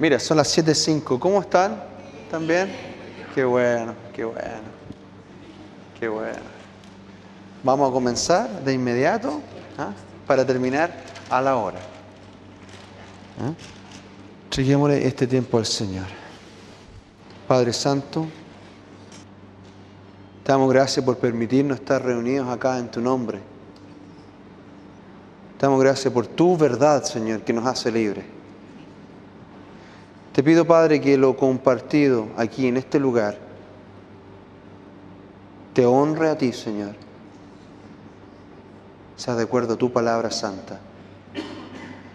Mira, son las 7.05. ¿Cómo están? ¿Están bien? Qué bueno, qué bueno. Qué bueno. Vamos a comenzar de inmediato ¿ah? para terminar a la hora. ¿Ah? Este tiempo al Señor. Padre Santo, te damos gracias por permitirnos estar reunidos acá en tu nombre. Te damos gracias por tu verdad, Señor, que nos hace libres. Te pido, Padre, que lo compartido aquí en este lugar te honre a ti, Señor. Sea de acuerdo a tu palabra santa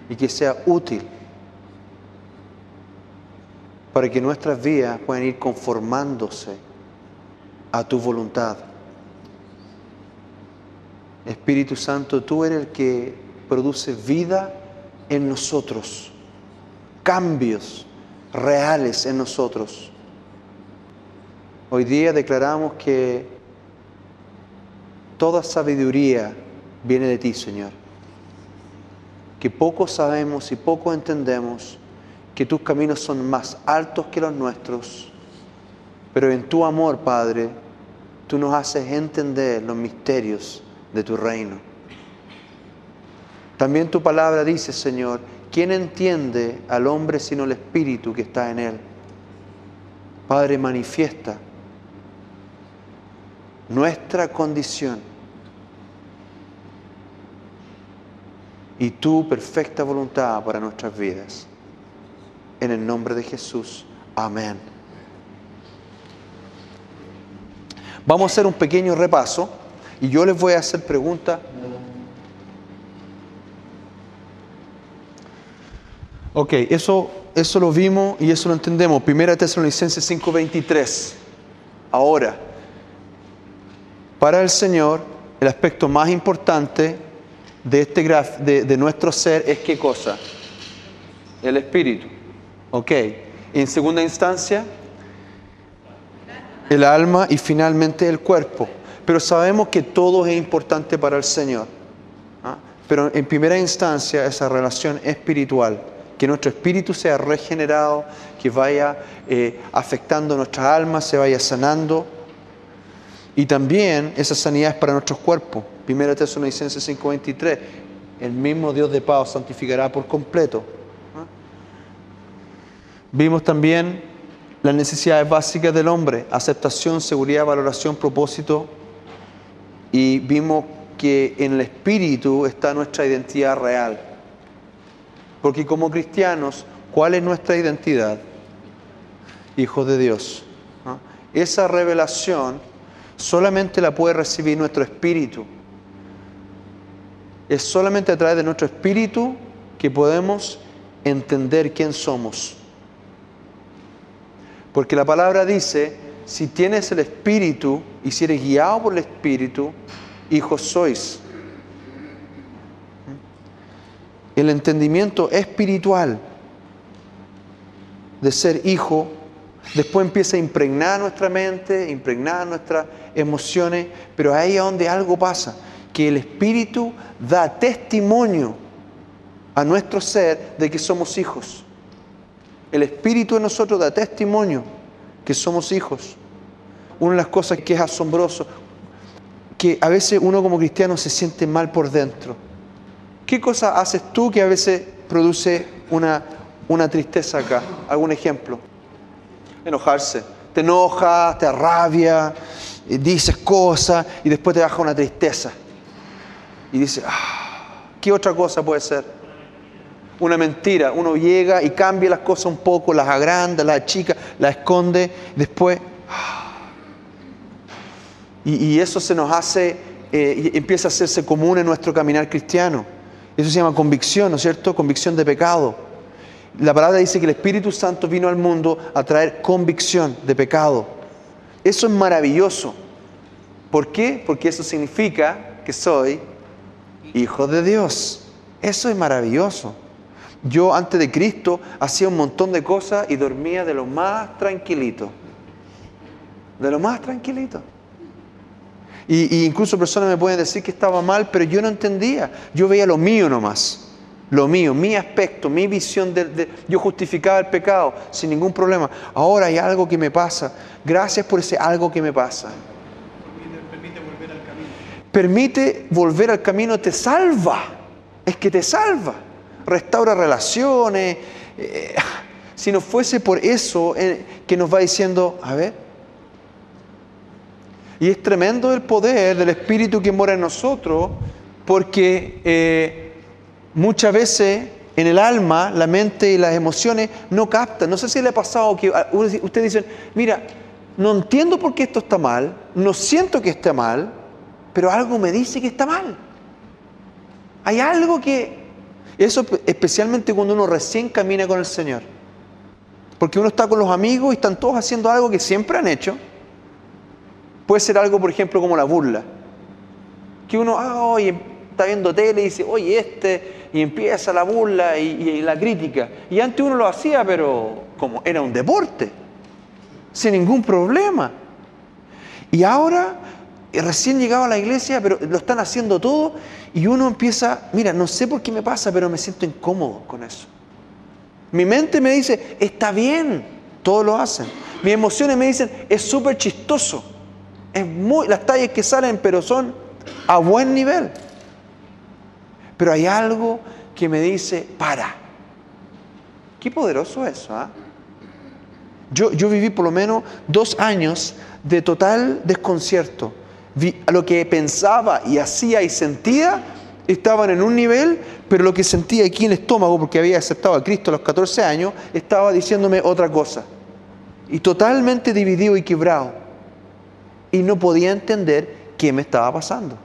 y que sea útil para que nuestras vidas puedan ir conformándose a tu voluntad. Espíritu Santo, tú eres el que produce vida en nosotros, cambios reales en nosotros. Hoy día declaramos que toda sabiduría viene de ti, Señor. Que poco sabemos y poco entendemos que tus caminos son más altos que los nuestros, pero en tu amor, Padre, tú nos haces entender los misterios de tu reino. También tu palabra dice, Señor, ¿quién entiende al hombre sino el Espíritu que está en él? Padre, manifiesta nuestra condición y tu perfecta voluntad para nuestras vidas. En el nombre de Jesús. Amén. Vamos a hacer un pequeño repaso y yo les voy a hacer preguntas. Ok, eso, eso lo vimos y eso lo entendemos. Primera Tesalonicenses 5:23. Ahora, para el Señor, el aspecto más importante de, este graf, de, de nuestro ser es qué cosa? El espíritu. Ok. En segunda instancia, el alma y finalmente el cuerpo. Pero sabemos que todo es importante para el Señor. ¿ah? Pero en primera instancia esa relación espiritual, que nuestro espíritu sea regenerado, que vaya eh, afectando nuestra alma, se vaya sanando. Y también esa sanidad es para nuestros cuerpos. Primera Tesalonicenses 5:23, el mismo Dios de paz santificará por completo Vimos también las necesidades básicas del hombre, aceptación, seguridad, valoración, propósito. Y vimos que en el espíritu está nuestra identidad real. Porque como cristianos, ¿cuál es nuestra identidad? Hijos de Dios. Esa revelación solamente la puede recibir nuestro espíritu. Es solamente a través de nuestro espíritu que podemos entender quién somos. Porque la palabra dice, si tienes el Espíritu y si eres guiado por el Espíritu, hijos sois. El entendimiento espiritual de ser hijo, después empieza a impregnar nuestra mente, impregnar nuestras emociones, pero ahí es donde algo pasa, que el Espíritu da testimonio a nuestro ser de que somos hijos. El Espíritu en nosotros da testimonio que somos hijos. Una de las cosas que es asombroso, que a veces uno como cristiano se siente mal por dentro. ¿Qué cosa haces tú que a veces produce una, una tristeza acá? ¿Algún ejemplo? Enojarse. Te enojas, te arrabia, eh, dices cosas y después te baja una tristeza. Y dices, ah, ¿qué otra cosa puede ser? una mentira. Uno llega y cambia las cosas un poco, las agranda, las achica, las esconde, después... Y, eso se nos hace, eh, empieza a hacerse común en nuestro caminar cristiano. Eso se llama convicción, ¿no es cierto? Convicción de pecado. La palabra dice que el Espíritu Santo vino al mundo a traer convicción de pecado. Eso es maravilloso. ¿Por qué? Porque eso significa que soy hijo de Dios. Eso es maravilloso. Yo antes de Cristo hacía un montón de cosas y dormía de lo más tranquilito. De lo más tranquilito. Y, incluso personas me pueden decir que estaba mal, pero yo no entendía. Yo veía lo mío nomás. lo mío, mi aspecto, mi visión de, yo justificaba el pecado sin ningún problema. Ahora hay algo que me pasa. Gracias por ese algo que me pasa. Permite volver al camino. Permite volver al camino, te salva. Es que te salva. Restaura relaciones. Eh, si no fuese por eso eh, que nos va diciendo, a ver, y es tremendo el poder del Espíritu que mora en nosotros, porque eh, muchas veces en el alma, la mente y las emociones no captan. No sé si le ha pasado que ustedes dicen, mira, no entiendo por qué esto está mal, no siento que esté mal, pero algo me dice que está mal. Hay algo que... Eso especialmente cuando uno recién camina con el Señor. Porque uno está con los amigos y están todos haciendo algo que siempre han hecho. Puede ser algo, por ejemplo, como la burla. Que uno, ah, oye, está viendo tele y dice, oye, este, y empieza la burla y, la crítica. Y antes uno lo hacía, pero como era un deporte, sin ningún problema. Y ahora, eh, recién llegado a la iglesia, pero lo están haciendo todo, y uno empieza, mira, no sé por qué me pasa, pero me siento incómodo con eso. Mi mente me dice, está bien, todos lo hacen. Mis emociones me dicen, es súper chistoso. Muy, las tallas que salen, pero son a buen nivel. Pero hay algo que me dice, para. Qué poderoso eso. ¿ah? Yo, yo viví por lo menos dos años de total desconcierto. lo que pensaba y hacía y sentía estaban en un nivel, pero lo que sentía aquí en el estómago, porque había aceptado a Cristo a los 14 años, estaba diciéndome otra cosa. Y totalmente dividido y quebrado. Y no podía entender qué me estaba pasando.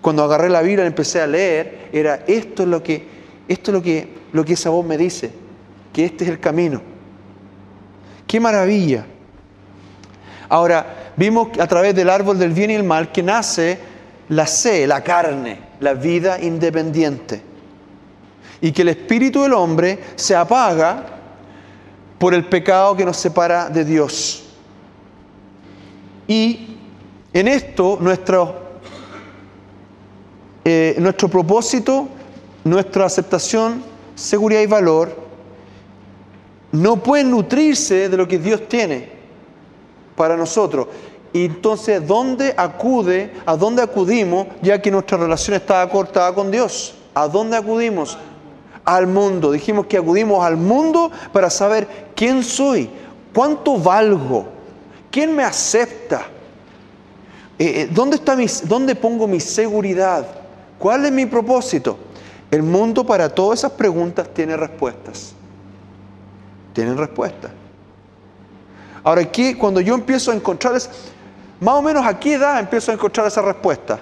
Cuando agarré la Biblia y empecé a leer, era esto es lo que, esto es lo que, lo que esa voz me dice, que este es el camino. ¡Qué maravilla! Ahora, vimos a través del árbol del bien y el mal que nace la C, la carne, la vida independiente. Y que el espíritu del hombre se apaga por el pecado que nos separa de Dios. Y en esto nuestro, eh, nuestro propósito, nuestra aceptación, seguridad y valor no pueden nutrirse de lo que Dios tiene para nosotros. Y entonces, ¿dónde acude, a dónde acudimos, ya que nuestra relación está cortada con Dios? ¿A dónde acudimos? Al mundo. Dijimos que acudimos al mundo para saber quién soy, cuánto valgo, quién me acepta, eh, eh, ¿dónde, está ¿dónde pongo mi seguridad? ¿Cuál es mi propósito? El mundo para todas esas preguntas tiene respuestas. Tienen respuestas. Ahora aquí, cuando yo empiezo a encontrarles más o menos a qué edad empiezo a encontrar esa respuesta.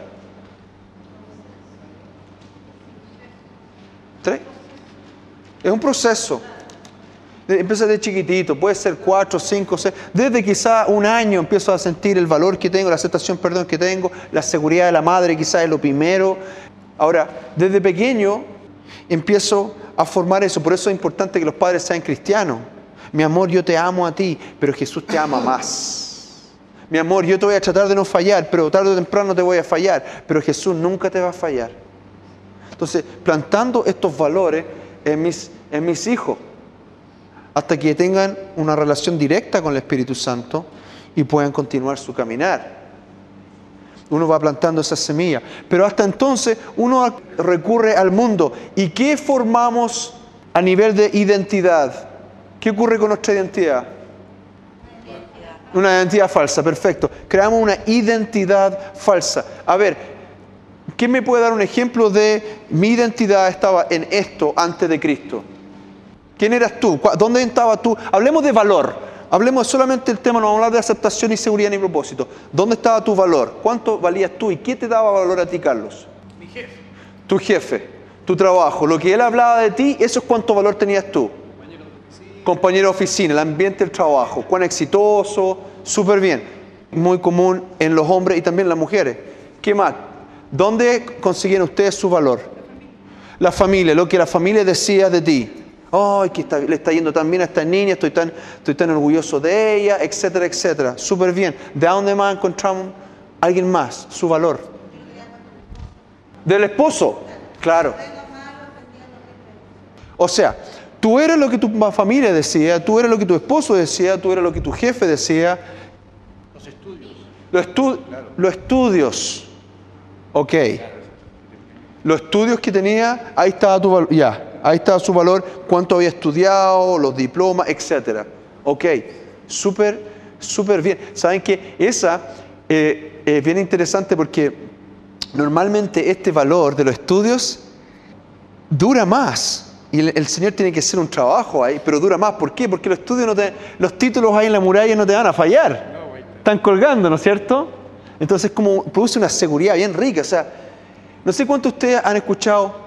¿Tres? Es un proceso. Empieza de chiquitito, puede ser cuatro, cinco, seis. Desde quizá un año empiezo a sentir el valor que tengo, la aceptación, perdón, que tengo, la seguridad de la madre quizás es lo primero. Ahora, desde pequeño empiezo a formar eso. Por eso es importante que los padres sean cristianos. Mi amor, yo te amo a ti, pero Jesús te ama más. Mi amor, yo te voy a tratar de no fallar, pero tarde o temprano te voy a fallar, pero Jesús nunca te va a fallar. Entonces, plantando estos valores en mis, en mis hijos, hasta que tengan una relación directa con el Espíritu Santo y puedan continuar su caminar. Uno va plantando esa semilla, pero hasta entonces uno recurre al mundo. ¿Y qué formamos a nivel de identidad? ¿Qué ocurre con nuestra identidad? Una identidad falsa, perfecto. Creamos una identidad falsa. A ver, ¿quién me puede dar un ejemplo de mi identidad estaba en esto antes de Cristo? ¿Quién eras tú? ¿Dónde estabas tú? Hablemos de valor. Hablemos solamente del tema, no vamos a hablar de aceptación y seguridad ni propósito. ¿Dónde estaba tu valor? ¿Cuánto valías tú? ¿Y qué te daba valor a ti, Carlos? Mi jefe. Tu jefe, tu trabajo. Lo que él hablaba de ti, eso es cuánto valor tenías tú compañero de oficina, el ambiente del trabajo, cuán exitoso, súper bien. Muy común en los hombres y también en las mujeres. ¿Qué más? ¿Dónde consiguen ustedes su valor? La familia, lo que la familia decía de ti. Ay, que le está yendo tan bien a esta niña, estoy tan, estoy tan orgulloso de ella, etcétera, etcétera. Súper bien. ¿De dónde más encontramos alguien más? Su valor. Del esposo, claro. O sea, tú eres lo que tu familia decía, tú eres lo que tu esposo decía, tú eres lo que tu jefe decía. Los estudios. Los, estu- los estudios. Ok. Los estudios que tenía, ahí estaba tu valor. Ya, ahí estaba su valor, cuánto había estudiado, los diplomas, etc. Ok. Súper, súper bien. ¿Saben que Esa eh, es bien interesante porque normalmente este valor de los estudios dura más. Y el, Señor tiene que hacer un trabajo ahí, pero dura más. ¿Por qué? Porque los estudios no te, los títulos ahí en la muralla no te van a fallar. Están colgando, ¿no es cierto? Entonces como produce una seguridad bien rica. O sea, no sé cuántos de ustedes han escuchado,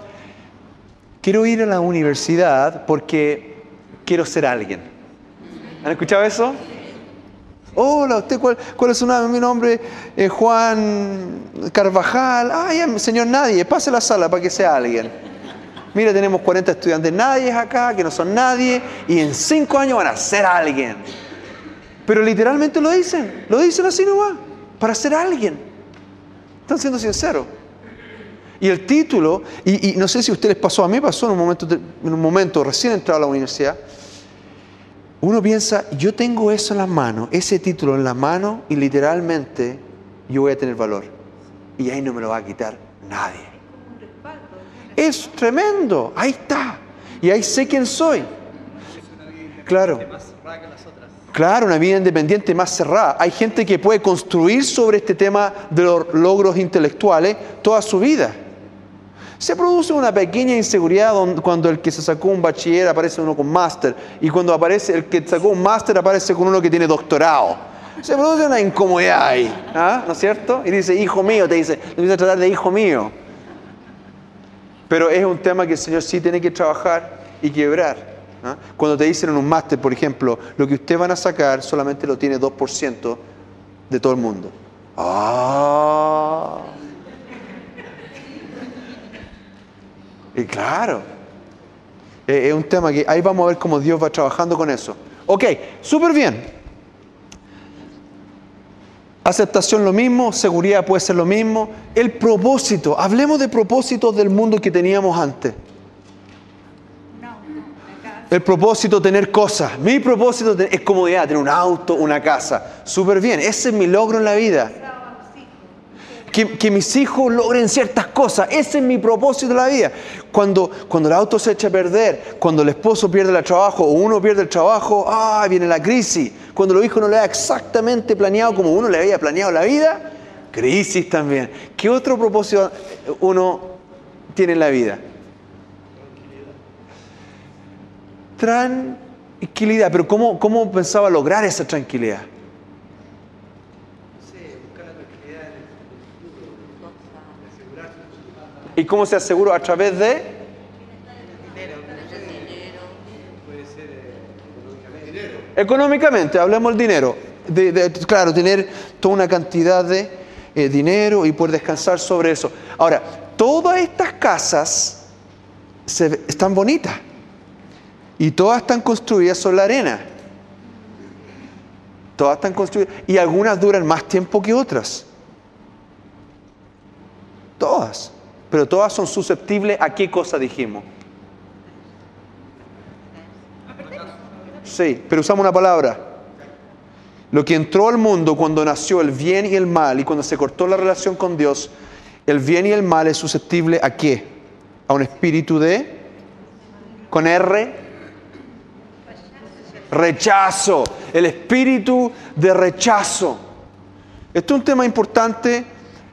quiero ir a la universidad porque quiero ser alguien. ¿Han escuchado eso? Hola, ¿usted cuál, es su nombre? Mi nombre es Juan Carvajal. Ay, señor nadie, pase la sala para que sea alguien. Mira, tenemos 40 estudiantes nadie acá, que no son nadie, y en 5 años van a ser alguien. Pero literalmente lo dicen, lo dicen así nomás, para ser alguien. Están siendo sinceros. Y el título, y, no sé si a ustedes pasó, a mí pasó en un momento, en un momento recién entrado a la universidad, uno piensa, yo tengo eso en las manos, ese título en las manos, y literalmente yo voy a tener valor. Y ahí no me lo va a quitar nadie. Es tremendo, ahí está. Y ahí sé quién soy. Claro. Claro, una vida independiente más cerrada. Hay gente que puede construir sobre este tema de los logros intelectuales toda su vida. Se produce una pequeña inseguridad cuando el que se sacó un bachiller aparece uno con máster y cuando aparece el que sacó un máster aparece con uno que tiene doctorado. Se produce una incomodidad ahí, ¿ah? ¿no es cierto? Y dice, hijo mío, te dice, te empieza a tratar de hijo mío. Pero es un tema que el Señor sí tiene que trabajar y quebrar. ¿ah? Cuando te dicen en un máster, por ejemplo, lo que ustedes van a sacar solamente lo tiene 2% de todo el mundo. ¡Ah! Y claro, es es un tema que ahí vamos a ver cómo Dios va trabajando con eso. Ok, súper bien. Aceptación lo mismo, seguridad puede ser lo mismo. El propósito, hablemos de propósitos del mundo que teníamos antes. El propósito tener cosas. Mi propósito es comodidad, tener un auto, una casa. Súper bien, ese es mi logro en la vida. Que, mis hijos logren ciertas cosas. Ese es mi propósito en la vida. Cuando, cuando el auto se echa a perder, cuando el esposo pierde el trabajo o uno pierde el trabajo, ah, viene la crisis. Cuando los hijos no le da exactamente planeado como uno le había planeado la vida, crisis también. ¿Qué otro propósito uno tiene en la vida? Tranquilidad. Pero ¿cómo, cómo pensaba lograr esa tranquilidad? ¿Y cómo se aseguró? A través de... Económicamente, hablemos del dinero. Claro, tener toda una cantidad de eh, dinero y poder descansar sobre eso. Ahora, todas estas casas están bonitas y todas están construidas sobre la arena. Todas están construidas y algunas duran más tiempo que otras. Todas. Pero todas son susceptibles a qué cosa dijimos. Sí, pero usamos una palabra. Lo que entró al mundo cuando nació el bien y el mal y cuando se cortó la relación con Dios, el bien y el mal es susceptible a qué? A un espíritu de, con R, rechazo, el espíritu de rechazo. Esto es un tema importante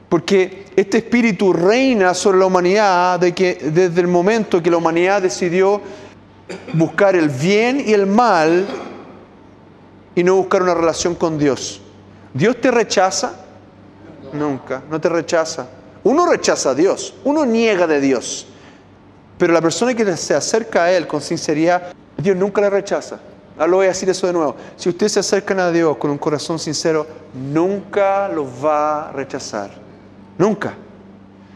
porque este espíritu reina sobre la humanidad de que desde el momento que la humanidad decidió buscar el bien y el mal y no buscar una relación con Dios. ¿Dios te rechaza? Nunca, no te rechaza. Uno rechaza a Dios, uno niega de Dios. Pero la persona que se acerca a Él con sinceridad, Dios nunca le rechaza. Ahora lo voy a decir eso de nuevo. Si ustedes se acercan a Dios con un corazón sincero, nunca los va a rechazar. Nunca.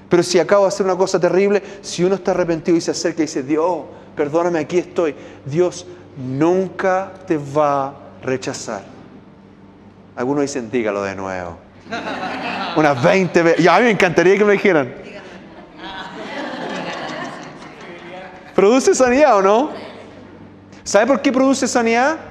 Pero si acabo de hacer una cosa terrible, si uno está arrepentido y se acerca y dice, Dios, perdóname, aquí estoy. Dios nunca te va a rechazar. Algunos dicen, dígalo de nuevo. Unas 20 veces. Y a mí me encantaría que me dijeran. ¿Produce sanidad o no? ¿Sabe por qué produce sanidad?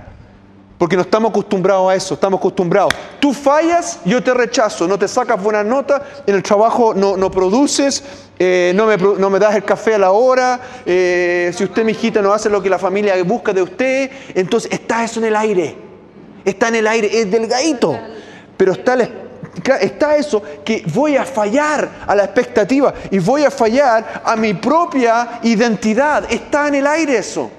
Porque no estamos acostumbrados a eso, estamos acostumbrados. Tú fallas, yo te rechazo, no te sacas buenas notas, en el trabajo no, no produces, eh, no, me, no, me, das el café a la hora, eh, si usted, mi hijita, no hace lo que la familia busca de usted, entonces está eso en el aire, está en el aire, es delgadito, pero está, está eso que voy a fallar a la expectativa y voy a fallar a mi propia identidad, está en el aire eso.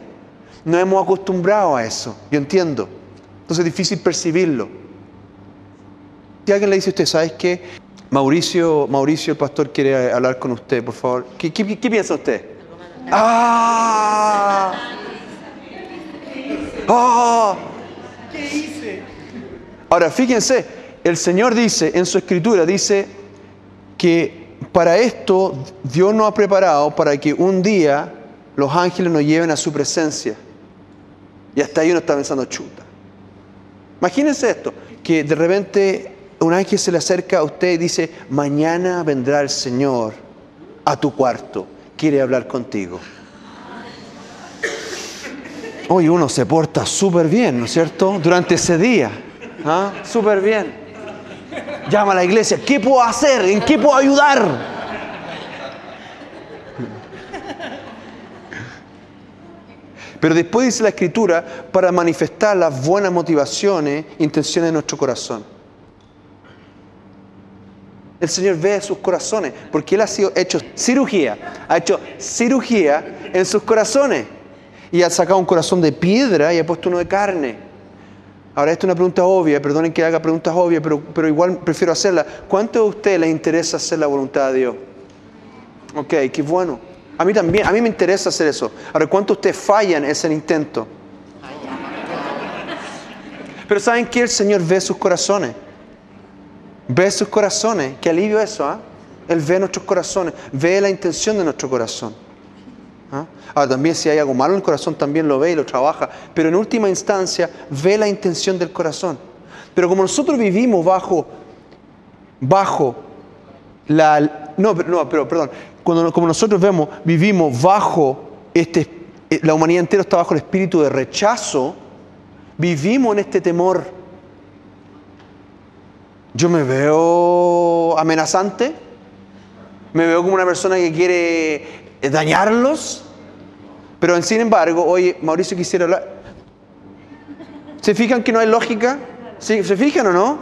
No hemos acostumbrado a eso, yo entiendo. Entonces es difícil percibirlo. Si alguien le dice a usted, ¿sabes qué? Mauricio, Mauricio, el pastor, quiere hablar con usted, por favor. ¿Qué, piensa usted? ¡Ah! ¡Ah! ¿Qué hice? Ahora, fíjense, el Señor dice en su escritura, dice que para esto Dios nos ha preparado para que un día los ángeles nos lleven a su presencia. Y hasta ahí uno está pensando, chuta. Imagínense esto, que de repente un ángel se le acerca a usted y dice, mañana vendrá el Señor a tu cuarto, quiere hablar contigo. Hoy uno se porta súper bien, ¿no es cierto? Durante ese día, ¿ah? súper bien. Llama a la iglesia, ¿qué puedo hacer? ¿En qué puedo ayudar? Pero después dice la escritura para manifestar las buenas motivaciones, intenciones de nuestro corazón. El Señor ve sus corazones, porque Él ha sido hecho cirugía, ha hecho cirugía en sus corazones. Y ha sacado un corazón de piedra y ha puesto uno de carne. Ahora, esta es una pregunta obvia, perdonen que haga preguntas obvias, pero, pero igual prefiero hacerla. ¿Cuánto a usted le interesa hacer la voluntad de Dios? Ok, qué bueno. A mí también, a mí me interesa hacer eso. Ahora, ¿cuánto ustedes fallan en ese intento? Pero ¿saben que El Señor ve sus corazones. Ve sus corazones. Qué alivio eso, ¿ah? Él ve nuestros corazones, ve la intención de nuestro corazón. ¿ah? Ahora también si hay algo malo en el corazón, también lo ve y lo trabaja. Pero en última instancia, ve la intención del corazón. Pero como nosotros vivimos bajo, bajo la... No, no, pero perdón cuando como nosotros vemos, vivimos bajo este, eh, la humanidad entera está bajo el espíritu de rechazo, vivimos en este temor. Yo me veo amenazante, me veo como una persona que quiere eh, dañarlos, pero sin embargo, oye, Mauricio quisiera hablar. ¿Se fijan que no hay lógica? ¿Se fijan o no?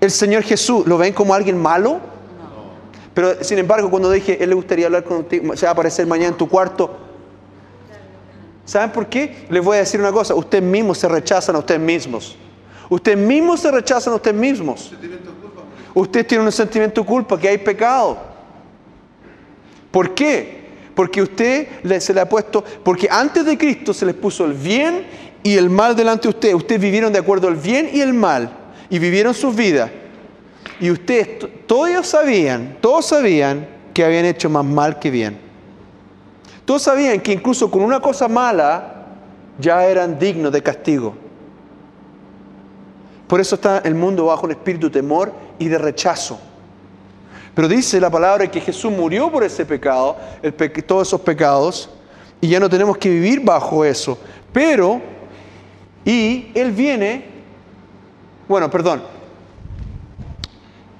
El Señor Jesús, ¿lo ven como alguien malo? Pero sin embargo, cuando dije, Él le gustaría hablar contigo, se va a aparecer mañana en tu cuarto. ¿Saben por qué? Les voy a decir una cosa, ustedes mismos se rechazan a ustedes mismos. Ustedes mismos se rechazan a ustedes mismos. Usted tiene un sentimiento de culpa, que hay pecado. ¿Por qué? Porque usted se le ha puesto, porque antes de Cristo se les puso el bien y el mal delante de ustedes. Ustedes vivieron de acuerdo al bien y el mal y vivieron sus vidas. Y ustedes, todos sabían, todos sabían que habían hecho más mal que bien. Todos sabían que incluso con una cosa mala ya eran dignos de castigo. Por eso está el mundo bajo un espíritu de temor y de rechazo. Pero dice la palabra que Jesús murió por ese pecado, todos esos pecados, y ya no tenemos que vivir bajo eso. Pero, y Él viene, bueno, perdón,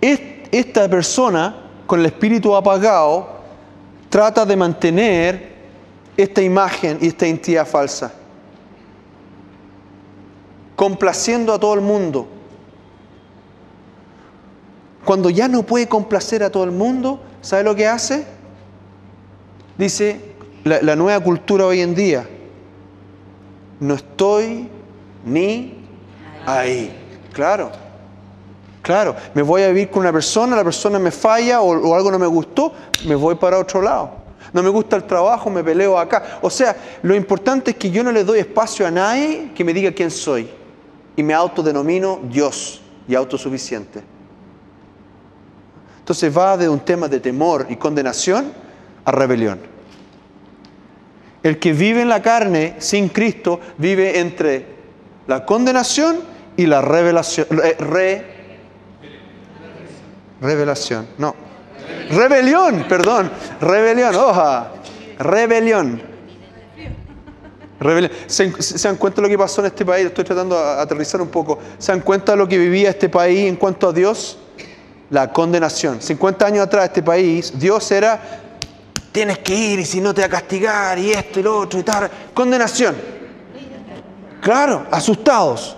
esta persona con el espíritu apagado trata de mantener esta imagen y esta identidad falsa, complaciendo a todo el mundo. Cuando ya no puede complacer a todo el mundo, ¿sabe lo que hace? Dice la, la nueva cultura hoy en día, no estoy ni ahí. Claro. Claro, me voy a vivir con una persona, la persona me falla o, algo no me gustó, me voy para otro lado. No me gusta el trabajo, me peleo acá. O sea, lo importante es que yo no le doy espacio a nadie que me diga quién soy. Y me autodenomino Dios y autosuficiente. Entonces va de un tema de temor y condenación a rebelión. El que vive en la carne sin Cristo vive entre la condenación y la revelación, re, Revelación, no. Rebelión, perdón. Rebelión, hoja. Rebelión. Rebelión. ¿Se, dan cuenta lo que pasó en este país? Estoy tratando de aterrizar un poco. ¿Se dan cuenta lo que vivía este país en cuanto a Dios? La condenación. 50 años atrás este país, Dios era, tienes que ir y si no te va a castigar y esto y lo otro y tal. Condenación. Claro, asustados.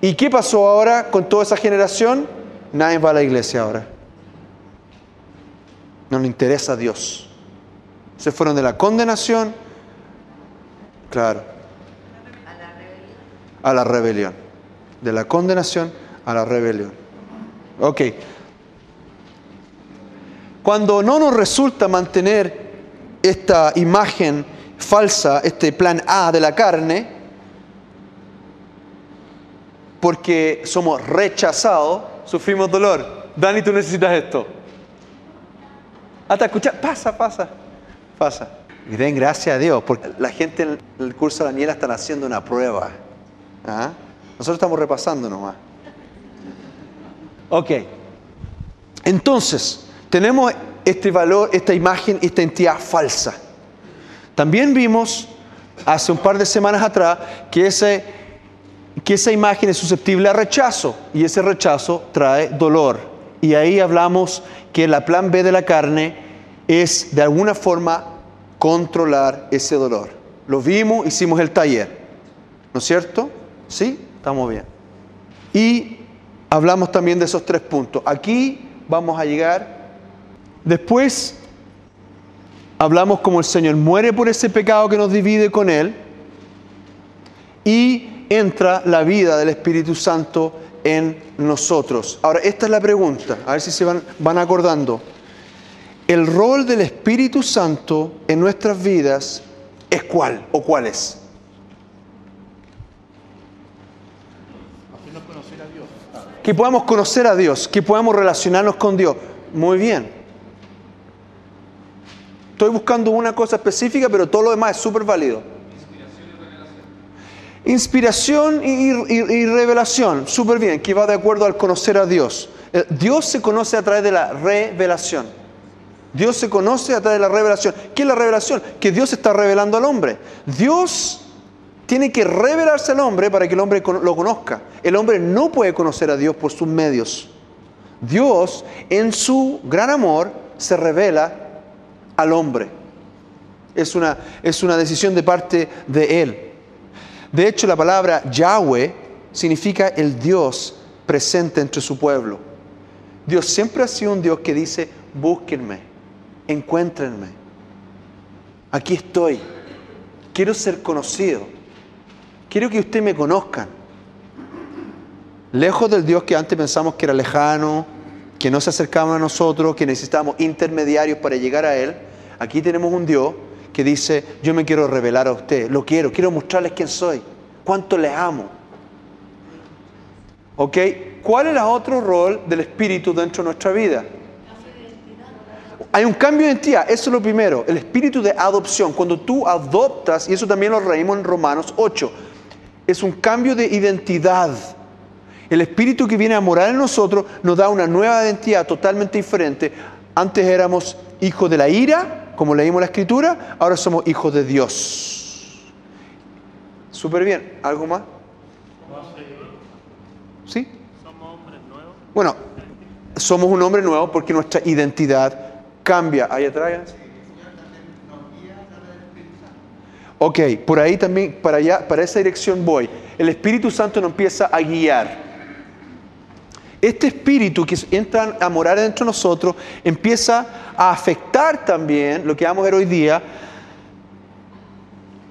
¿Y qué pasó ahora con toda esa generación? Nadie va a la iglesia ahora. No le interesa a Dios. Se fueron de la condenación, claro, a la rebelión. De la condenación a la rebelión. Ok. Cuando no nos resulta mantener esta imagen falsa, este plan A de la carne, porque somos rechazados, sufrimos dolor. Dani, tú necesitas esto. Hasta escuchar, pasa, pasa, pasa. Y den gracias a Dios, porque la gente en el curso de Daniela están haciendo una prueba. ¿Ah? Nosotros estamos repasando nomás. Ok. Entonces, tenemos este valor, esta imagen, esta entidad falsa. También vimos hace un par de semanas atrás que, ese, que esa imagen es susceptible a rechazo y ese rechazo trae dolor. Y ahí hablamos que la plan B de la carne es de alguna forma controlar ese dolor. Lo vimos, hicimos el taller. ¿No es cierto? ¿Sí? Estamos bien. Y hablamos también de esos tres puntos. Aquí vamos a llegar. Después hablamos como el Señor muere por ese pecado que nos divide con Él. Y entra la vida del Espíritu Santo en nosotros. Ahora, esta es la pregunta, a ver si se van, van acordando. El rol del Espíritu Santo en nuestras vidas es cuál o cuál es. Que podamos conocer a Dios, que podamos relacionarnos con Dios. Muy bien. Estoy buscando una cosa específica, pero todo lo demás es súper válido. Inspiración y, revelación, súper bien, que va de acuerdo al conocer a Dios. Eh, Dios se conoce a través de la revelación. Dios se conoce a través de la revelación. ¿Qué es la revelación? Que Dios está revelando al hombre. Dios tiene que revelarse al hombre para que el hombre lo conozca. El hombre no puede conocer a Dios por sus medios. Dios, en su gran amor, se revela al hombre. Es una, es una decisión de parte de Él. De hecho, la palabra Yahweh significa el Dios presente entre su pueblo. Dios siempre ha sido un Dios que dice, búsquenme, encuéntrenme. Aquí estoy. Quiero ser conocido. Quiero que ustedes me conozcan. Lejos del Dios que antes pensamos que era lejano, que no se acercaba a nosotros, que necesitábamos intermediarios para llegar a Él, aquí tenemos un Dios que dice, yo me quiero revelar a usted, lo quiero, quiero mostrarles quién soy, cuánto les amo. ¿Ok? ¿Cuál es el otro rol del Espíritu dentro de nuestra vida? Hay un cambio de identidad, eso es lo primero, el espíritu de adopción. Cuando tú adoptas, y eso también lo reímos en Romanos 8, es un cambio de identidad. El espíritu que viene a morar en nosotros nos da una nueva identidad totalmente diferente. Antes éramos hijos de la ira, como leímos la escritura, ahora somos hijos de Dios. Súper bien, ¿algo más? ¿Sí? Somos hombres nuevos. Bueno, somos un hombre nuevo porque nuestra identidad cambia. Ahí atrás. Ok, por ahí también, para allá, para esa dirección voy. El Espíritu Santo nos empieza a guiar. Este espíritu que entra a morar dentro de nosotros empieza a afectar también lo que vamos a ver hoy día,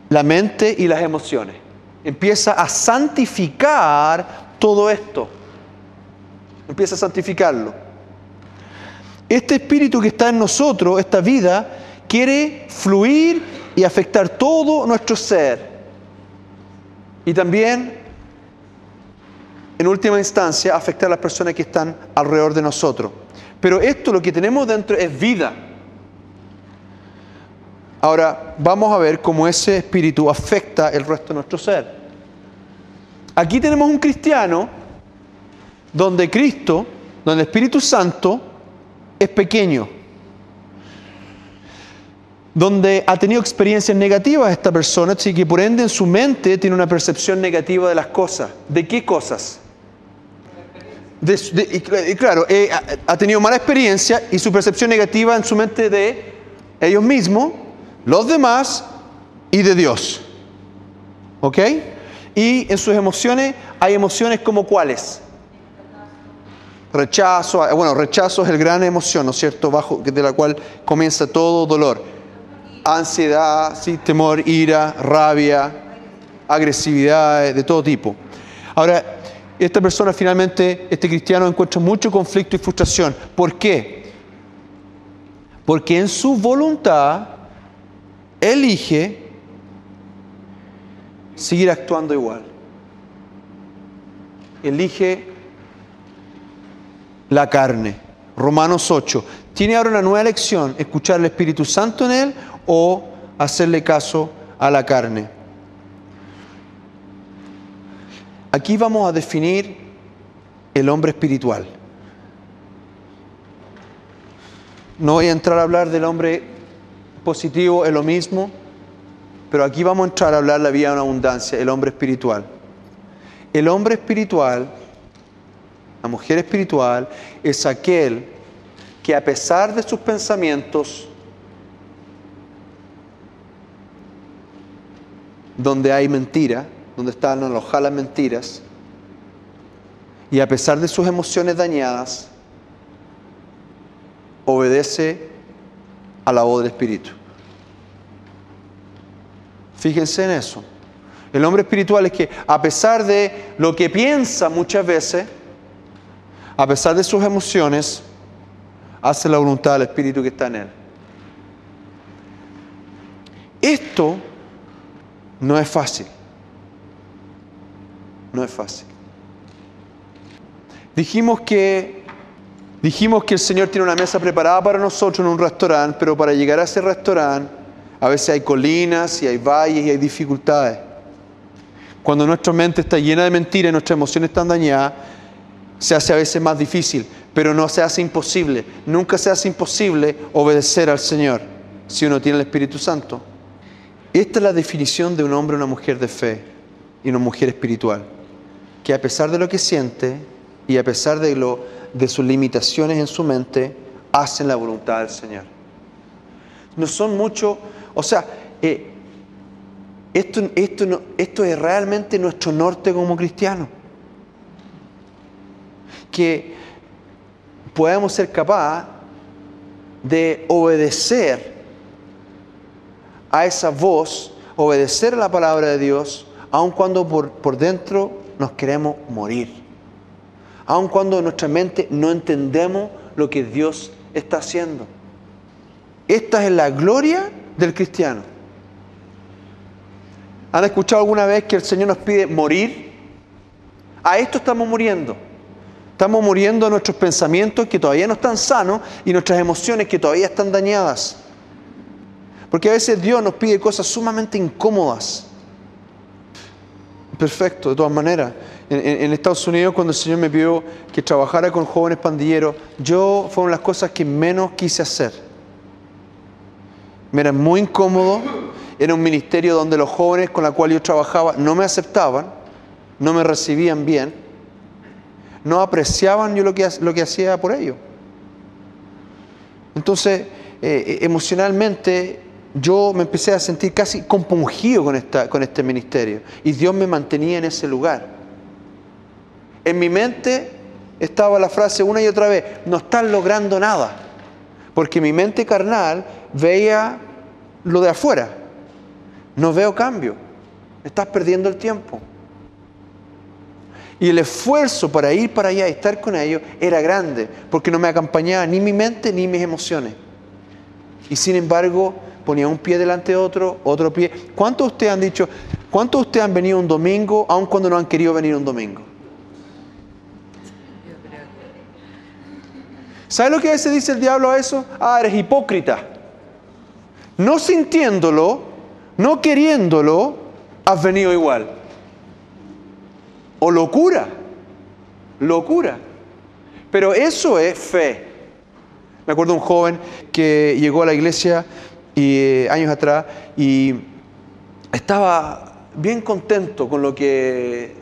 la mente y las emociones. Empieza a santificar todo esto. Empieza a santificarlo. Este espíritu que está en nosotros, esta vida, quiere fluir y afectar todo nuestro ser. Y también, en última instancia, afectar a las personas que están alrededor de nosotros. Pero esto lo que tenemos dentro es vida. Ahora, vamos a ver cómo ese espíritu afecta el resto de nuestro ser. Aquí tenemos un cristiano donde Cristo, donde el Espíritu Santo es pequeño. donde ha tenido experiencias negativas esta persona, así que por ende en su mente tiene una percepción negativa de las cosas. ¿De qué cosas? Y cl- y claro, eh, ha- tenido mala experiencia y su percepción negativa en su mente de ellos mismos, los demás y de Dios. ¿Ok? Y en sus emociones hay emociones como cuáles? Rechazo, eh, bueno, rechazo es el gran emoción, ¿no es cierto? Bajo, de la cual comienza todo dolor. Ansiedad, sí, temor, ira, rabia, agresividad eh, de todo tipo. Ahora, esta persona finalmente, este cristiano, encuentra mucho conflicto y frustración. ¿Por qué? Porque en su voluntad elige seguir actuando igual. Elige la carne. Romanos 8. Tiene ahora una nueva elección, escuchar al Espíritu Santo en él o hacerle caso a la carne. Aquí vamos a definir el hombre espiritual. No voy a entrar a hablar del hombre positivo, es lo mismo, pero aquí vamos a entrar a hablar la vida en abundancia, el hombre espiritual. El hombre espiritual, la mujer espiritual, es aquel que a pesar de sus pensamientos, donde hay mentira, donde están alojadas las mentiras, y a pesar de sus emociones dañadas, obedece a la voz del Espíritu. Fíjense en eso. El hombre espiritual es que a pesar de lo que piensa muchas veces, a pesar de sus emociones, hace la voluntad del Espíritu que está en él. Esto no es fácil. No es fácil. Dijimos que dijimos que el Señor tiene una mesa preparada para nosotros en un restaurante, pero para llegar a ese restaurante a veces hay colinas y hay valles y hay dificultades. Cuando nuestra mente está llena de mentiras y nuestras emociones están dañadas, se hace a veces más difícil, pero no se hace imposible. Nunca se hace imposible obedecer al Señor si uno tiene el Espíritu Santo. Esta es la definición de un hombre o una mujer de fe y una mujer espiritual, que a pesar de lo que siente y a pesar de, lo, de sus limitaciones en su mente, hacen la voluntad del Señor. No son muchos, o sea, eh, esto, esto, esto es realmente nuestro norte como cristianos. Que podamos ser capaces de obedecer a esa voz, obedecer a la palabra de Dios, aun cuando por, por dentro nos queremos morir, aun cuando en nuestra mente no entendemos lo que Dios está haciendo. Esta es la gloria del cristiano. ¿Han escuchado alguna vez que el Señor nos pide morir? A esto estamos muriendo. Estamos muriendo nuestros pensamientos que todavía no están sanos y nuestras emociones que todavía están dañadas. Porque a veces Dios nos pide cosas sumamente incómodas. Perfecto, de todas maneras. En, Estados Unidos, cuando el Señor me pidió que trabajara con jóvenes pandilleros, yo fueron las cosas que menos quise hacer. Me era muy incómodo. Era un ministerio donde los jóvenes con los cuales yo trabajaba no me aceptaban, no me recibían bien, no apreciaban yo lo que, lo que hacía por ellos. Entonces, eh, emocionalmente, yo me empecé a sentir casi compungido con, esta, con este ministerio. Y Dios me mantenía en ese lugar. En mi mente estaba la frase una y otra vez, no estás logrando nada. Porque mi mente carnal veía lo de afuera. No veo cambio. Estás perdiendo el tiempo. Y el esfuerzo para ir para allá y estar con ellos era grande, porque no me acompañaba ni mi mente ni mis emociones. Y sin embargo, ponía un pie delante de otro, otro pie. ¿Cuántos de ustedes han dicho, cuántos de ustedes han venido un domingo, aun cuando no han querido venir un domingo? ¿Sabe lo que a veces dice el diablo a eso? Ah, eres hipócrita. No sintiéndolo, no queriéndolo, has venido igual. O locura. Locura. Pero eso es fe. Me acuerdo de un joven que llegó a la iglesia eh, años atrás y estaba bien contento con lo que,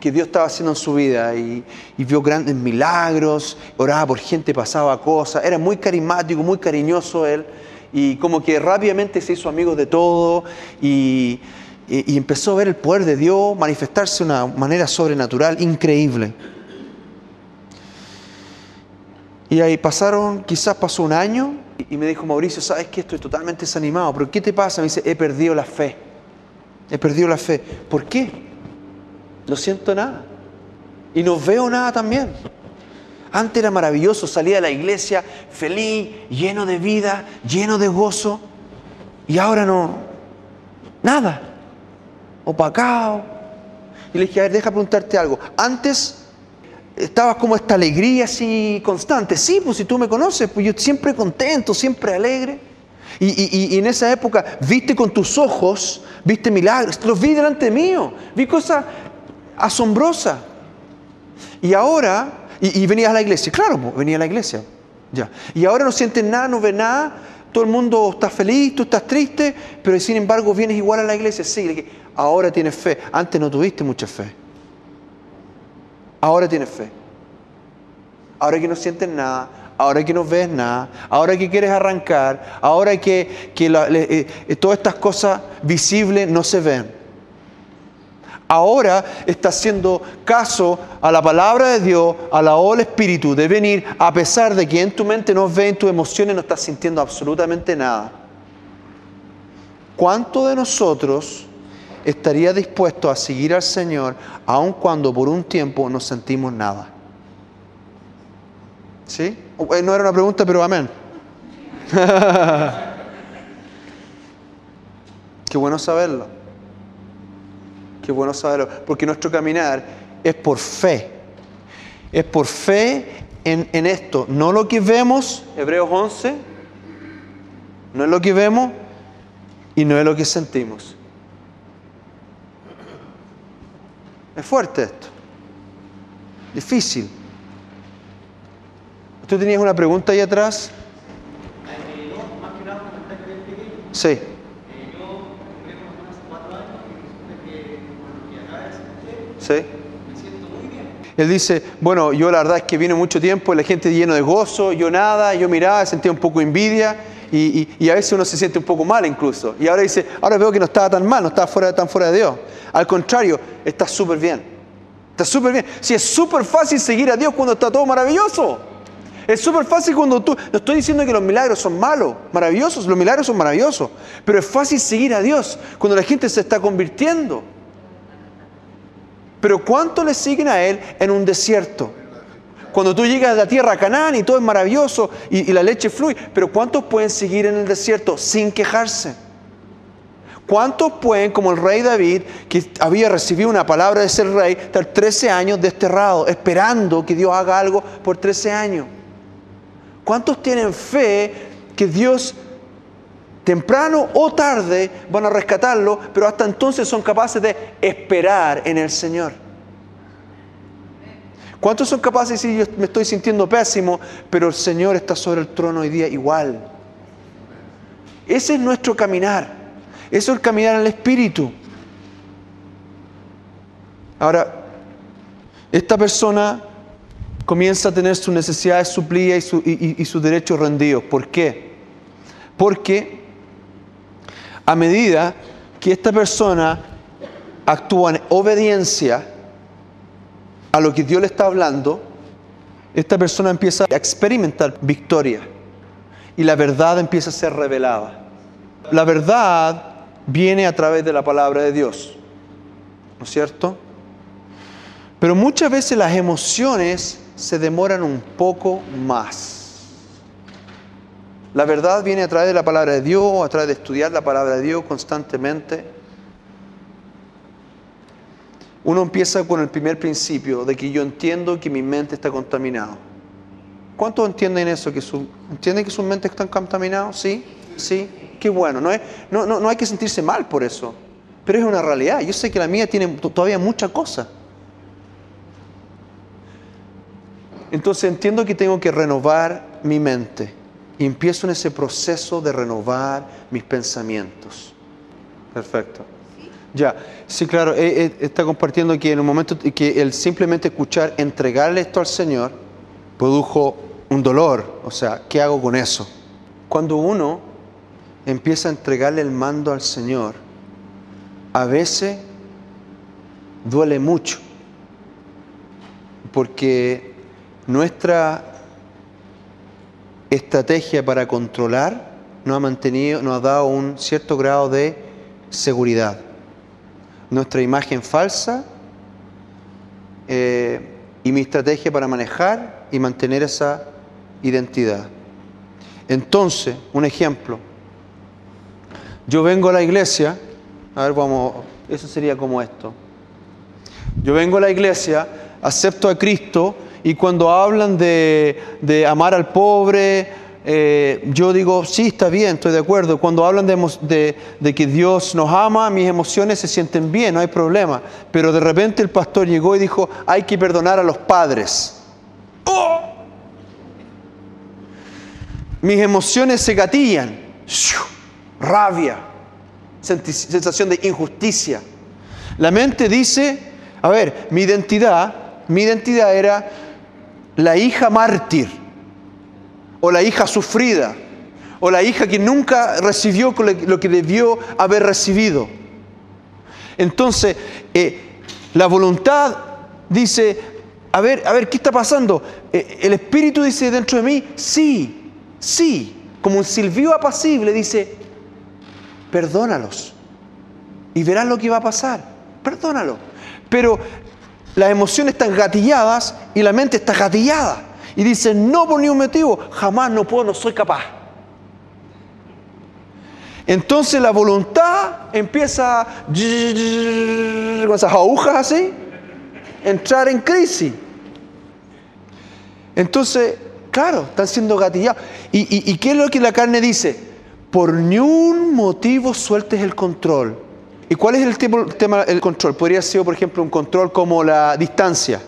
que Dios estaba haciendo en su vida y, vio grandes milagros, oraba por gente, pasaba cosas, era muy carismático, muy cariñoso él y como que rápidamente se hizo amigo de todo y, y- y empezó a ver el poder de Dios manifestarse de una manera sobrenatural increíble. Y ahí pasaron, quizás pasó un año y me dijo, Mauricio, ¿sabes qué? Estoy totalmente desanimado, pero ¿qué te pasa? Me dice, he perdido la fe. He perdido la fe. ¿Por qué? No siento nada. Y no veo nada también. Antes era maravilloso, salía de la iglesia feliz, lleno de vida, lleno de gozo. Y ahora no, nada. Opacado. Y le dije, a ver, deja preguntarte algo. Antes estabas como esta alegría así constante. Sí, pues si tú me conoces, pues yo siempre contento, siempre alegre. Y, y- y- en esa época viste con tus ojos, viste milagros, los vi delante mío, vi cosas asombrosas. Y ahora, y, y venías a la iglesia, claro, pues, venía a la iglesia, ya. Y ahora no sientes nada, no ves nada, todo el mundo está feliz, tú estás triste, pero sin embargo vienes igual a la iglesia, sí, ahora tienes fe, antes no tuviste mucha fe. Ahora tienes fe. Ahora que no sientes nada, ahora que no ves nada, ahora que quieres arrancar, ahora que, que eh, eh, todas estas cosas visibles no se ven. Ahora estás haciendo caso a la palabra de Dios, a la del Espíritu, de venir a pesar de que en tu mente no ves, en tus emociones no estás sintiendo absolutamente nada. ¿Cuánto de nosotros estaría dispuesto a seguir al Señor aun cuando por un tiempo no sentimos nada? ¿Sí? Eh, No era una pregunta, pero amén. Qué bueno saberlo. Qué bueno saberlo. Porque nuestro caminar es por fe. Es por fe en, en esto. No lo que vemos, Hebreos 11, no es lo que vemos y no es lo que sentimos. Es fuerte esto. Difícil. ¿Tú tenías una pregunta ahí atrás? Sí. Sí. Él dice, bueno, yo la verdad es que vine mucho tiempo, la gente lleno de gozo, yo nada, yo miraba, sentía un poco envidia y, y- a veces uno se siente un poco mal incluso. Y ahora dice, ahora veo que no estaba tan mal, no estaba fuera, tan fuera de Dios. Al contrario, está súper bien. Está súper bien. Si es súper fácil seguir a Dios cuando está todo maravilloso. Es súper fácil cuando tú, no estoy diciendo que los milagros son malos, maravillosos, los milagros son maravillosos, pero es fácil seguir a Dios cuando la gente se está convirtiendo. Pero ¿cuánto le siguen a Él en un desierto? Cuando tú llegas a la tierra Canaán y todo es maravilloso y, y la leche fluye, pero ¿cuántos pueden seguir en el desierto sin quejarse? ¿Cuántos pueden, como el rey David, que había recibido una palabra de ser rey, estar 13 años desterrado, esperando que Dios haga algo por 13 años? ¿Cuántos tienen fe que Dios temprano o tarde van a rescatarlo, pero hasta entonces son capaces de esperar en el Señor? ¿Cuántos son capaces de decir, yo me estoy sintiendo pésimo, pero el Señor está sobre el trono hoy día igual? Ese es nuestro caminar. Eso es el caminar en el Espíritu. Ahora, esta persona comienza a tener sus necesidades suplidas y, su- y- sus derechos rendidos. ¿Por qué? Porque a medida que esta persona actúa en obediencia a lo que Dios le está hablando, esta persona empieza a experimentar victoria y la verdad empieza a ser revelada. La verdad viene a través de la palabra de Dios, ¿no es cierto? Pero muchas veces las emociones se demoran un poco más. La verdad viene a través de la palabra de Dios, a través de estudiar la palabra de Dios constantemente. Uno empieza con el primer principio de que yo entiendo que mi mente está contaminada. ¿Cuántos entienden eso? Que su, ¿Entienden que sus mentes están contaminadas? Sí, sí, qué bueno. No, es- no, no, no hay que sentirse mal por eso, pero es una realidad. Yo sé que la mía tiene todavía mucha cosa. Entonces entiendo que tengo que renovar mi mente. y empiezo en ese proceso de renovar mis pensamientos. Perfecto. Ya, sí, claro, eh, eh, está compartiendo que en un momento que el simplemente escuchar, entregarle esto al Señor, produjo un dolor. O sea, ¿qué hago con eso? Cuando uno empieza a entregarle el mando al Señor, a veces duele mucho, porque nuestra estrategia para controlar nos ha mantenido, nos ha dado un cierto grado de seguridad. Nuestra imagen falsa eh, y mi estrategia para manejar y mantener esa identidad. Entonces, un ejemplo. Yo vengo a la iglesia, a ver, vamos, eso sería como esto. Yo vengo a la iglesia, acepto a Cristo y cuando hablan de, de amar al pobre, eh, yo digo, sí, está bien, estoy de acuerdo. Cuando hablan de, que Dios nos ama, mis emociones se sienten bien, no hay problema. Pero de repente el pastor llegó y dijo, hay que perdonar a los padres. ¡Oh! Mis emociones se gatillan. Rabia, sensación de injusticia. La mente dice, a ver, mi identidad, mi identidad era la hija mártir, o la hija sufrida, o la hija que nunca recibió lo que debió haber recibido. Entonces, eh, la voluntad dice, a ver, a ver, ¿qué está pasando? Eh, el Espíritu dice dentro de mí, sí, sí, como un silbido apacible, dice, perdónalos. Y verás lo que va a pasar. Perdónalo. Pero las emociones están gatilladas y la mente está gatillada. Y dice, no por ningún motivo, jamás no puedo, no soy capaz. Entonces la voluntad empieza con esas agujas así, entrar en crisis. Entonces, claro, están siendo gatillados. ¿Y, qué es lo que la carne dice? Por ningún motivo sueltes el control. ¿Y cuál es el tema del control? Podría ser, por ejemplo, un control como la distancia,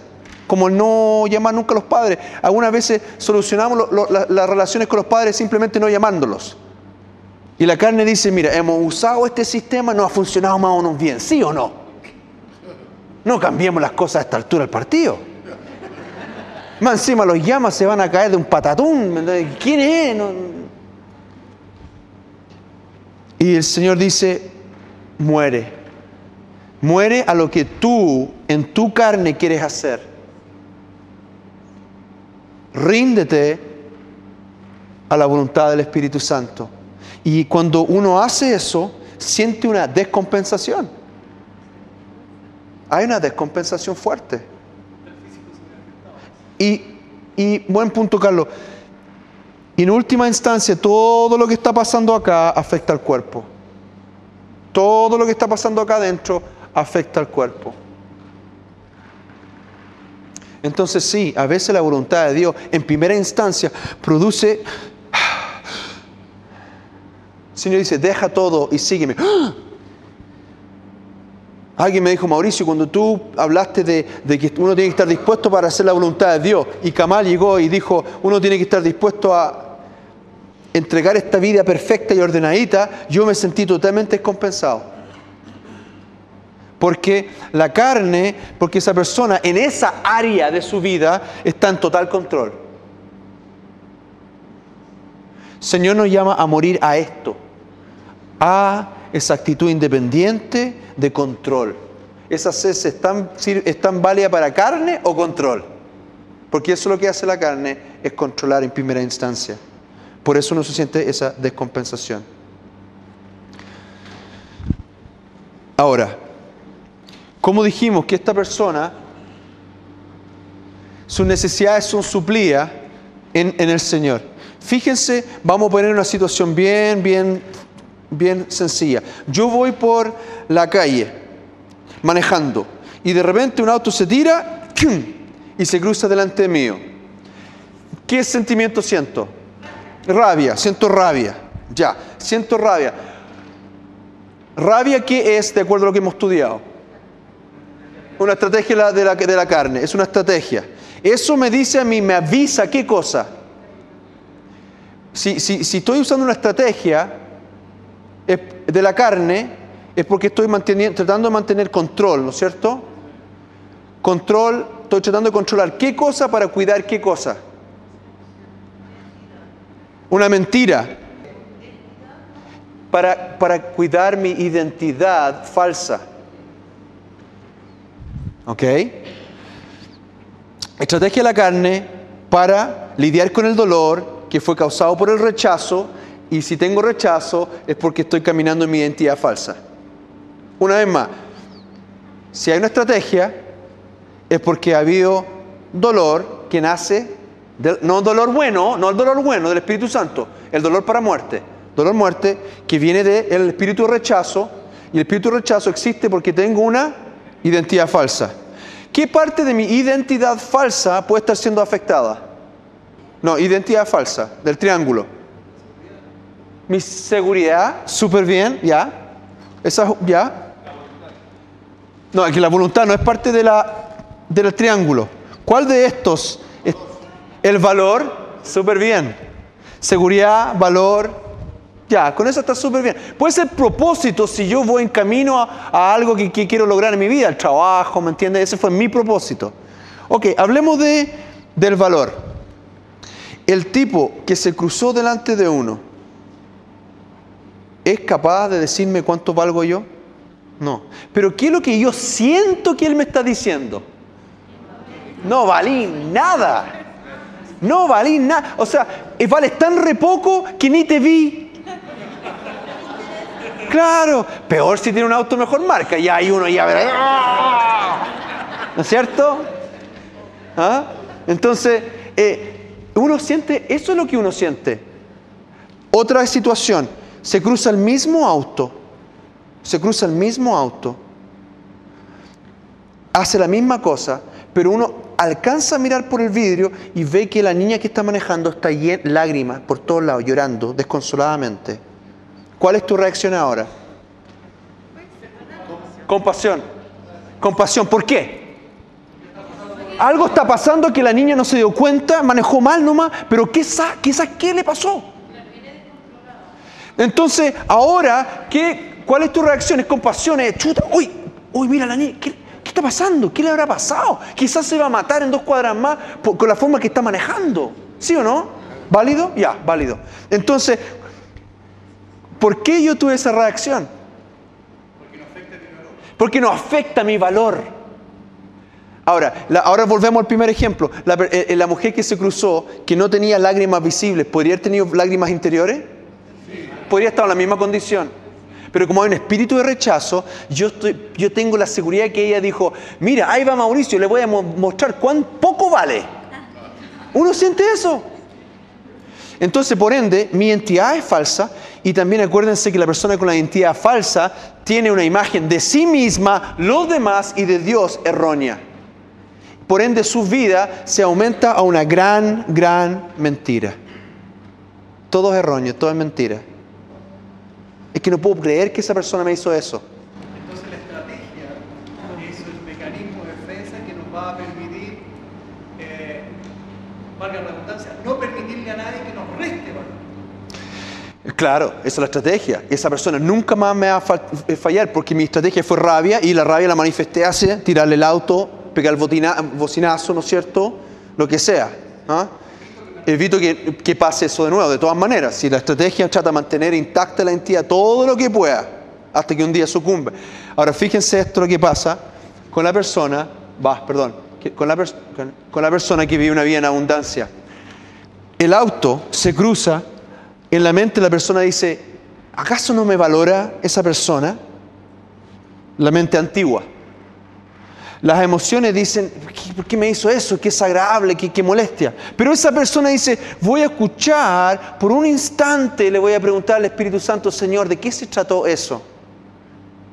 como no llamar nunca a los padres. Algunas veces solucionamos las relaciones con los padres simplemente no llamándolos. Y la carne dice, mira, hemos usado este sistema, no ha funcionado más o menos bien, ¿sí o no? No cambiemos las cosas a esta altura del partido. Más encima los llamas se van a caer de un patatún. ¿Quién es? Y el Señor dice, muere. Muere a lo que tú en tu carne quieres hacer. Ríndete a la voluntad del Espíritu Santo. Y cuando uno hace eso, siente una descompensación. Hay una descompensación fuerte. Y, y buen punto, Carlos. En última instancia, todo lo que está pasando acá afecta al cuerpo. Todo lo que está pasando acá adentro afecta al cuerpo. Entonces sí, a veces la voluntad de Dios en primera instancia produce... El Señor dice, deja todo y sígueme. Alguien me dijo, Mauricio, cuando tú hablaste de, que uno tiene que estar dispuesto para hacer la voluntad de Dios, y Kamal llegó y dijo, uno tiene que estar dispuesto a entregar esta vida perfecta y ordenadita, yo me sentí totalmente descompensado. Porque la carne, porque esa persona en esa área de su vida está en total control. Señor nos llama a morir a esto, a esa actitud independiente de control. ¿Esa es tan, es tan válida para carne o control? Porque eso lo que hace la carne es controlar en primera instancia. Por eso no se siente esa descompensación. Ahora, como dijimos que esta persona, sus necesidades son suplidas en, en, el Señor. Fíjense, vamos a poner una situación bien, bien, bien sencilla. Yo voy por la calle manejando y de repente un auto se tira y se cruza delante mío. ¿Qué sentimiento siento? Rabia, siento rabia. Ya, siento rabia. ¿Rabia qué es de acuerdo a lo que hemos estudiado? Una estrategia de la, de la carne, es una estrategia. Eso me dice a mí, me avisa qué cosa. Si, si- estoy usando una estrategia es- de la carne, es porque estoy tratando de mantener control, ¿no es cierto? Control, estoy tratando de controlar qué cosa para cuidar qué cosa. Una mentira. Para, para cuidar mi identidad falsa. ¿Ok? Estrategia de la carne para lidiar con el dolor que fue causado por el rechazo y si tengo rechazo es porque estoy caminando en mi identidad falsa. Una vez más, si hay una estrategia es porque ha habido dolor que nace, no dolor bueno, no el dolor bueno del Espíritu Santo, el dolor para muerte. Dolor muerte que viene del espíritu rechazo y el espíritu rechazo existe porque tengo una identidad falsa. ¿Qué parte de mi identidad falsa puede estar siendo afectada? No, identidad falsa, del triángulo. Mi seguridad, súper bien, ya. Esa, ya. No, que la voluntad no es parte de la, del triángulo. ¿Cuál de estos? es- El valor, súper bien. Seguridad, valor, con eso está súper bien. Puede ser propósito si yo voy en camino a, algo que, quiero lograr en mi vida, el trabajo, ¿me entiendes? Ese fue mi propósito. Ok, hablemos de, del valor. El tipo que se cruzó delante de uno, ¿es capaz de decirme cuánto valgo yo? No. Pero ¿qué es lo que yo siento que él me está diciendo? No valí nada. No valí nada. O sea, vales tan re poco que ni te vi. Claro. Peor si tiene un auto mejor marca. Ya hay uno ya verá. ¿No es cierto? ¿Ah? Entonces, eh, uno siente, eso es lo que uno siente. Otra situación, se cruza el mismo auto, se cruza el mismo auto, hace la misma cosa, pero uno alcanza a mirar por el vidrio y ve que la niña que está manejando está llena lágrimas por todos lados, llorando desconsoladamente. ¿Cuál es tu reacción ahora? Compasión. Compasión. ¿Por qué? Algo está pasando que la niña no se dio cuenta, manejó mal nomás, pero quizás, quizás ¿qué le pasó? Entonces, ahora, ¿qué, ¿cuál es tu reacción? Es compasión, es chuta, uy, uy, mira la niña, ¿qué, está pasando? ¿Qué le habrá pasado? Quizás se va a matar en dos cuadras más con la forma que está manejando. ¿Sí o no? ¿Válido? Ya, válido. Entonces, ¿por qué yo tuve esa reacción? Porque no afecta mi valor. Ahora, la- ahora volvemos al primer ejemplo. La, eh, eh, la mujer que se cruzó, que no tenía lágrimas visibles, ¿podría haber tenido lágrimas interiores? Podría estar en la misma condición. Pero como hay un espíritu de rechazo, yo, estoy, yo tengo la seguridad que ella dijo, mira, ahí va Mauricio, le voy a mo- mostrar cuán poco vale. Uno siente eso. Entonces, por ende, mi identidad es falsa y también acuérdense que la persona con la identidad falsa tiene una imagen de sí misma, los demás y de Dios errónea. Por ende, su vida se aumenta a una gran, gran mentira. Todo es erróneo, todo es mentira. Es que no puedo creer que esa persona me hizo eso. Entonces la estrategia es el mecanismo de defensa que nos va a permitir, eh, redundancia, no permitirle a nadie que nos reste valor. Claro, esa es la estrategia. Esa persona nunca más me va a eh, fallar porque mi estrategia fue rabia y la rabia la manifesté hace tirarle el auto, pegar el botina- bocinazo, ¿no es cierto? Lo que sea. ¿ah? Evito que, pase eso de nuevo, de todas maneras. Si la estrategia trata de mantener intacta la entidad todo lo que pueda, hasta que un día sucumbe. Ahora, fíjense esto lo que pasa con la persona, va, perdón, con la, con la persona que vive una vida en abundancia. El auto se cruza, en la mente la persona dice, ¿acaso no me valora esa persona? La mente antigua. Las emociones dicen, "¿Qué- ¿por qué me hizo eso? Qué desagradable, qué, qué molestia. Pero esa persona dice, voy a escuchar, por un instante le voy a preguntar al Espíritu Santo, Señor, ¿de qué se trató eso?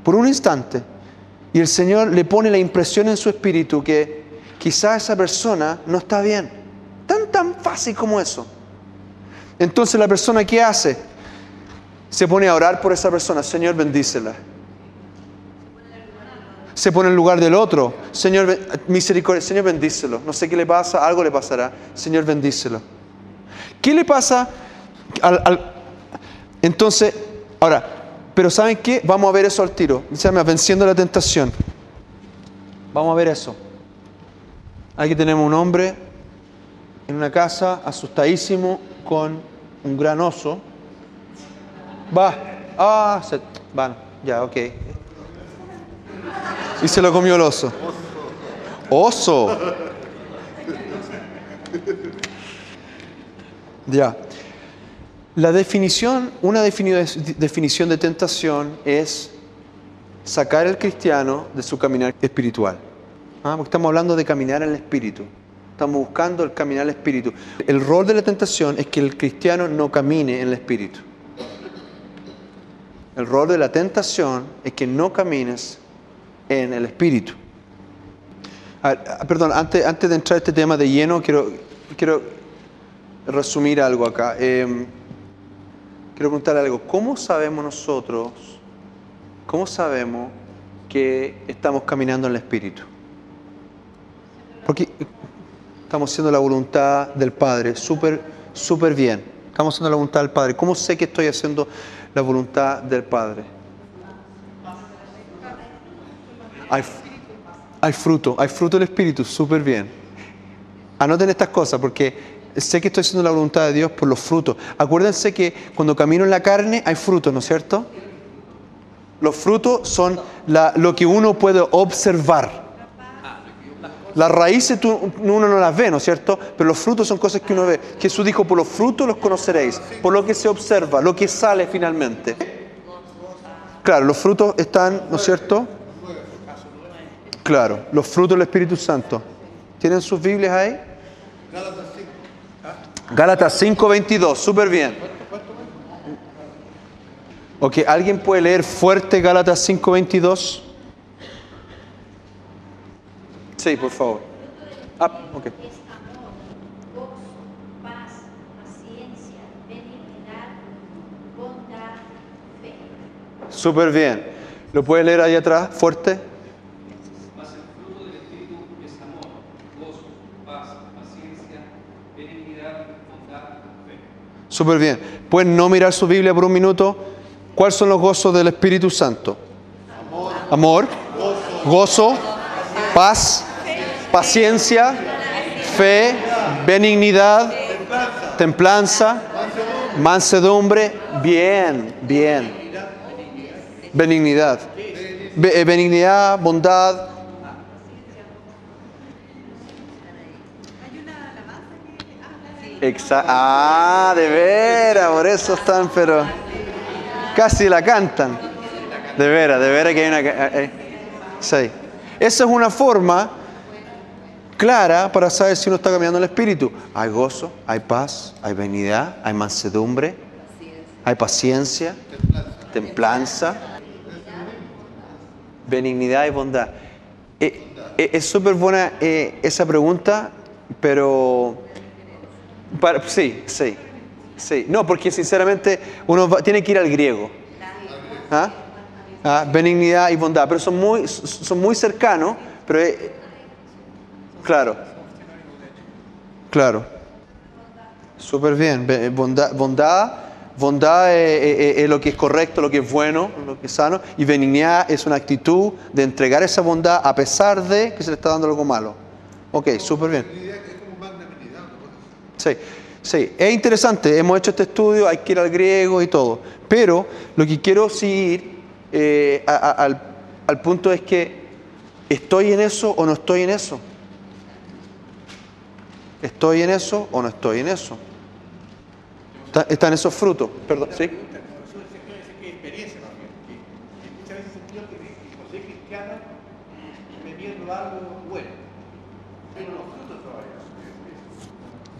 Por un instante. Y el Señor le pone la impresión en su espíritu que quizás esa persona no está bien. Tan, tan fácil como eso. Entonces la persona ¿qué hace? Se pone a orar por esa persona, Señor, bendícela. Se pone en lugar del otro, Señor, misericordia, Señor, bendícelo. No sé qué le pasa, algo le pasará. Señor, bendícelo. ¿Qué le pasa Al- entonces, ahora, pero ¿saben qué? Vamos a ver eso al tiro. Llama venciendo la tentación. Vamos a ver eso. Aquí tenemos un hombre en una casa, asustadísimo, con un gran oso. Va, ah, se, van, ya, ok. Y se lo comió el oso. Oso. Ya. La definición, una defini- definición de tentación es sacar al cristiano de su caminar espiritual. Ah, estamos hablando de caminar en el espíritu. Estamos buscando el caminar el espíritu. El rol de la tentación es que el cristiano no camine en el espíritu. El rol de la tentación es que no camines en el espíritu. Ver, ah, perdón, antes, antes de entrar a este tema de lleno, quiero, quiero resumir algo acá. Eh, quiero preguntar algo. ¿Cómo sabemos nosotros, cómo sabemos que estamos caminando en el espíritu? Porque estamos haciendo la voluntad del Padre súper, súper bien. Estamos haciendo la voluntad del Padre. ¿Cómo sé que estoy haciendo la voluntad del Padre? Hay, hay fruto, hay fruto del Espíritu, súper bien. Anoten estas cosas porque sé que estoy haciendo la voluntad de Dios por los frutos. Acuérdense que cuando camino en la carne hay frutos, ¿no es cierto? Los frutos son la- lo que uno puede observar. Las raíces tú- uno no las ve, ¿no es cierto? Pero los frutos son cosas que uno ve. Jesús dijo, por los frutos los conoceréis, por lo que se observa, lo que sale finalmente. Claro, los frutos están, ¿no es cierto? Claro, los frutos del Espíritu Santo. ¿Tienen sus Biblias ahí? Gálatas 5:22, súper bien. Ok, ¿alguien puede leer fuerte Gálatas 5:22? Sí, por favor. Ah, ok. es amor, gozo, paz, paciencia, benignidad, bondad, fe. Súper bien. ¿Lo puede leer ahí atrás, fuerte? Mas el fruto del Espíritu es amor, gozo, paz, paciencia, benignidad, bondad, fe. Súper bien. ¿Pueden no mirar su Biblia por un minuto? ¿Cuáles son los gozos del Espíritu Santo? Amor, gozo, paz, paciencia, fe, benignidad, templanza, mansedumbre. Bien, bien. Benignidad. Be- eh, benignidad, bondad. Exa- ah, de veras, por eso están, pero casi la cantan. De veras, de veras que hay una... eh, eh. Sí. Esa es una forma clara para saber si uno está caminando en el Espíritu. Hay gozo, hay paz, hay benignidad, hay mansedumbre, hay paciencia, templanza, benignidad y bondad. Eh, eh, es súper buena eh, esa pregunta, pero... Sí, sí, sí. No, porque sinceramente uno tiene que ir al griego. ¿Ah? Ah, benignidad y bondad, pero son muy, son muy cercanos, pero claro, claro, súper bien. Bondad, bondad, bondad es, es- es lo que es correcto, lo que es bueno, lo que es sano, y benignidad es una actitud de entregar esa bondad a pesar de que se le está dando algo malo. Ok, súper bien. Sí, sí, es interesante, hemos hecho este estudio, hay que ir al griego y todo, pero lo que quiero seguir eh, al, al punto es que ¿estoy en eso o no estoy en eso? ¿Estoy en eso o no estoy en eso? ¿Está- ¿Están esos frutos? Perdón, ¿sí?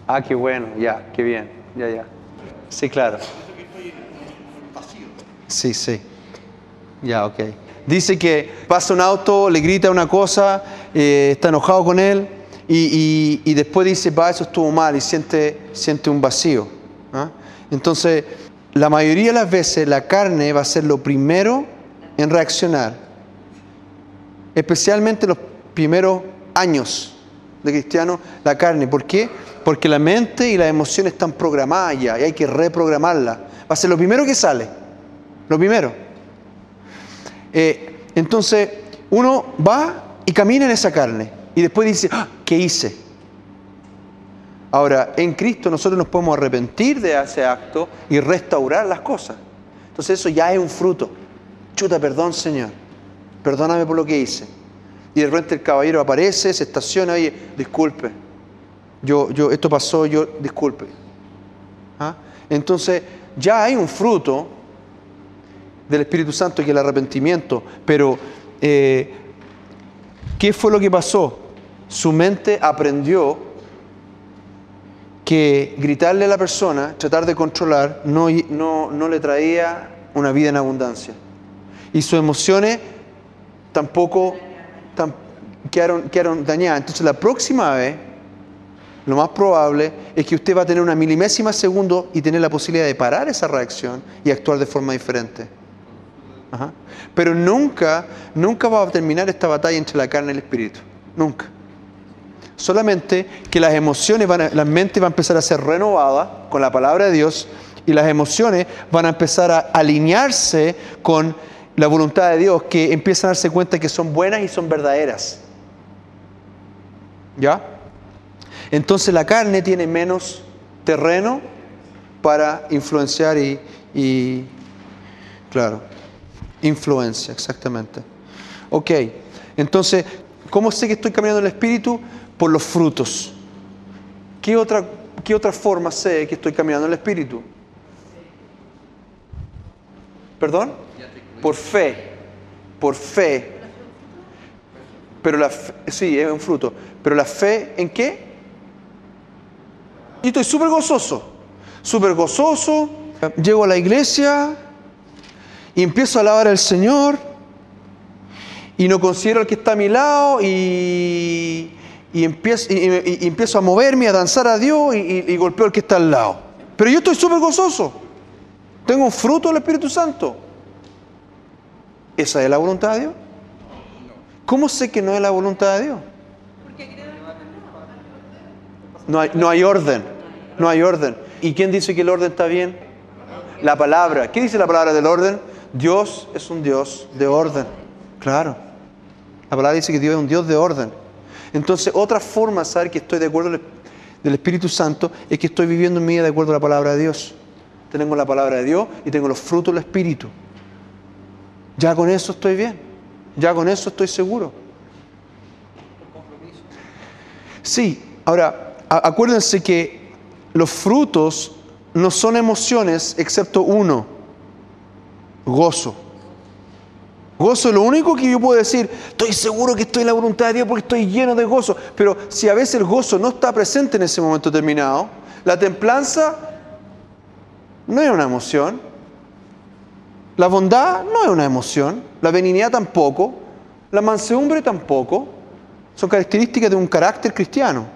Ah, qué bueno, ya, qué bien, ya, ya. Sí, claro. Sí, sí. Ya, ok. Dice que pasa un auto, le grita una cosa, eh, está enojado con él y, después dice, va, eso estuvo mal y siente, siente un vacío. ¿ah? Entonces, la mayoría de las veces la carne va a ser lo primero en reaccionar, especialmente los primeros años de cristiano, la carne. ¿Por qué? Porque la mente y las emociones están programadas ya y hay que reprogramarlas. Va a ser lo primero que sale. Lo primero. Eh, entonces, uno va y camina en esa carne y después dice, "Ah, ¿qué hice? Ahora, en Cristo nosotros nos podemos arrepentir de ese acto y restaurar las cosas. Entonces eso ya es un fruto. Chuta, perdón Señor. Perdóname por lo que hice. Y de repente el caballero aparece, se estaciona, oye, disculpe. Yo, yo, esto pasó, yo, disculpe. ¿Ah? Entonces, ya hay un fruto del Espíritu Santo que es el arrepentimiento. Pero, eh, ¿qué fue lo que pasó? Su mente aprendió que gritarle a la persona, tratar de controlar, no, no, no le traía una vida en abundancia. Y sus emociones tampoco tam- quedaron, quedaron dañadas. Entonces la próxima vez, lo más probable es que usted va a tener una milimésima segundo y tener la posibilidad de parar esa reacción y actuar de forma diferente. Pero nunca, nunca va a terminar esta batalla entre la carne y el espíritu. Nunca. Solamente que las emociones, van a, la mente va a empezar a ser renovada con la palabra de Dios y las emociones van a empezar a alinearse con la voluntad de Dios, que empiezan a darse cuenta que son buenas y son verdaderas. ¿Ya? Entonces la carne tiene menos terreno para influenciar y, y claro, influencia, exactamente. Ok, entonces, ¿cómo sé que estoy caminando en el Espíritu? Por los frutos. ¿Qué otra, qué otra forma sé que estoy caminando en el Espíritu? ¿Perdón? Por fe. Por fe. Pero la fe, sí, es un fruto. Pero la fe, ¿en qué? Y estoy súper gozoso. Súper gozoso. Llego a la iglesia y empiezo a alabar al Señor y no considero al que está a mi lado y, y empiezo, a moverme, a danzar a Dios y golpeo al que está al lado. Pero yo estoy súper gozoso. Tengo un fruto del Espíritu Santo. ¿Esa es la voluntad de Dios? ¿Cómo sé que no es la voluntad de Dios? No hay, no hay orden. No hay orden. ¿Y quién dice que el orden está bien? La palabra. ¿Qué dice la palabra del orden? Dios es un Dios de orden. Claro. La palabra dice que Dios es un Dios de orden. Entonces, otra forma de saber que estoy de acuerdo del- Espíritu Santo es que estoy viviendo mi vida de acuerdo a la palabra de Dios. Tengo la palabra de Dios y tengo los frutos del Espíritu. Ya con eso estoy bien. Ya con eso estoy seguro. Sí, ahora, acuérdense que los frutos no son emociones excepto uno, gozo. Gozo es lo único que yo puedo decir, estoy seguro que estoy en la voluntad de Dios porque estoy lleno de gozo. Pero si a veces el gozo no está presente en ese momento determinado, la templanza no es una emoción, la bondad no es una emoción, la benignidad tampoco, la mansedumbre tampoco. Son características de un carácter cristiano.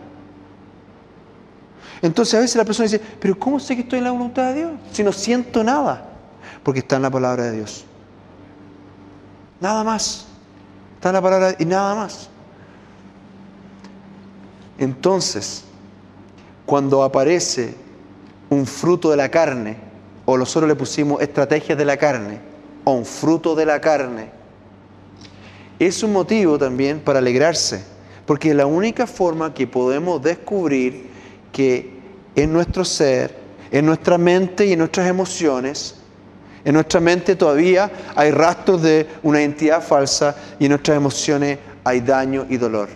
Entonces a veces la persona dice, pero ¿cómo sé que estoy en la voluntad de Dios? Si no siento nada, porque está en la palabra de Dios. Nada más. Está en la palabra y nada más. Entonces, cuando aparece un fruto de la carne, o nosotros le pusimos estrategias de la carne, o un fruto de la carne, es un motivo también para alegrarse, porque es la única forma que podemos descubrir que en nuestro ser, en nuestra mente y en nuestras emociones, en nuestra mente todavía hay rastros de una identidad falsa y en nuestras emociones hay daño y dolor.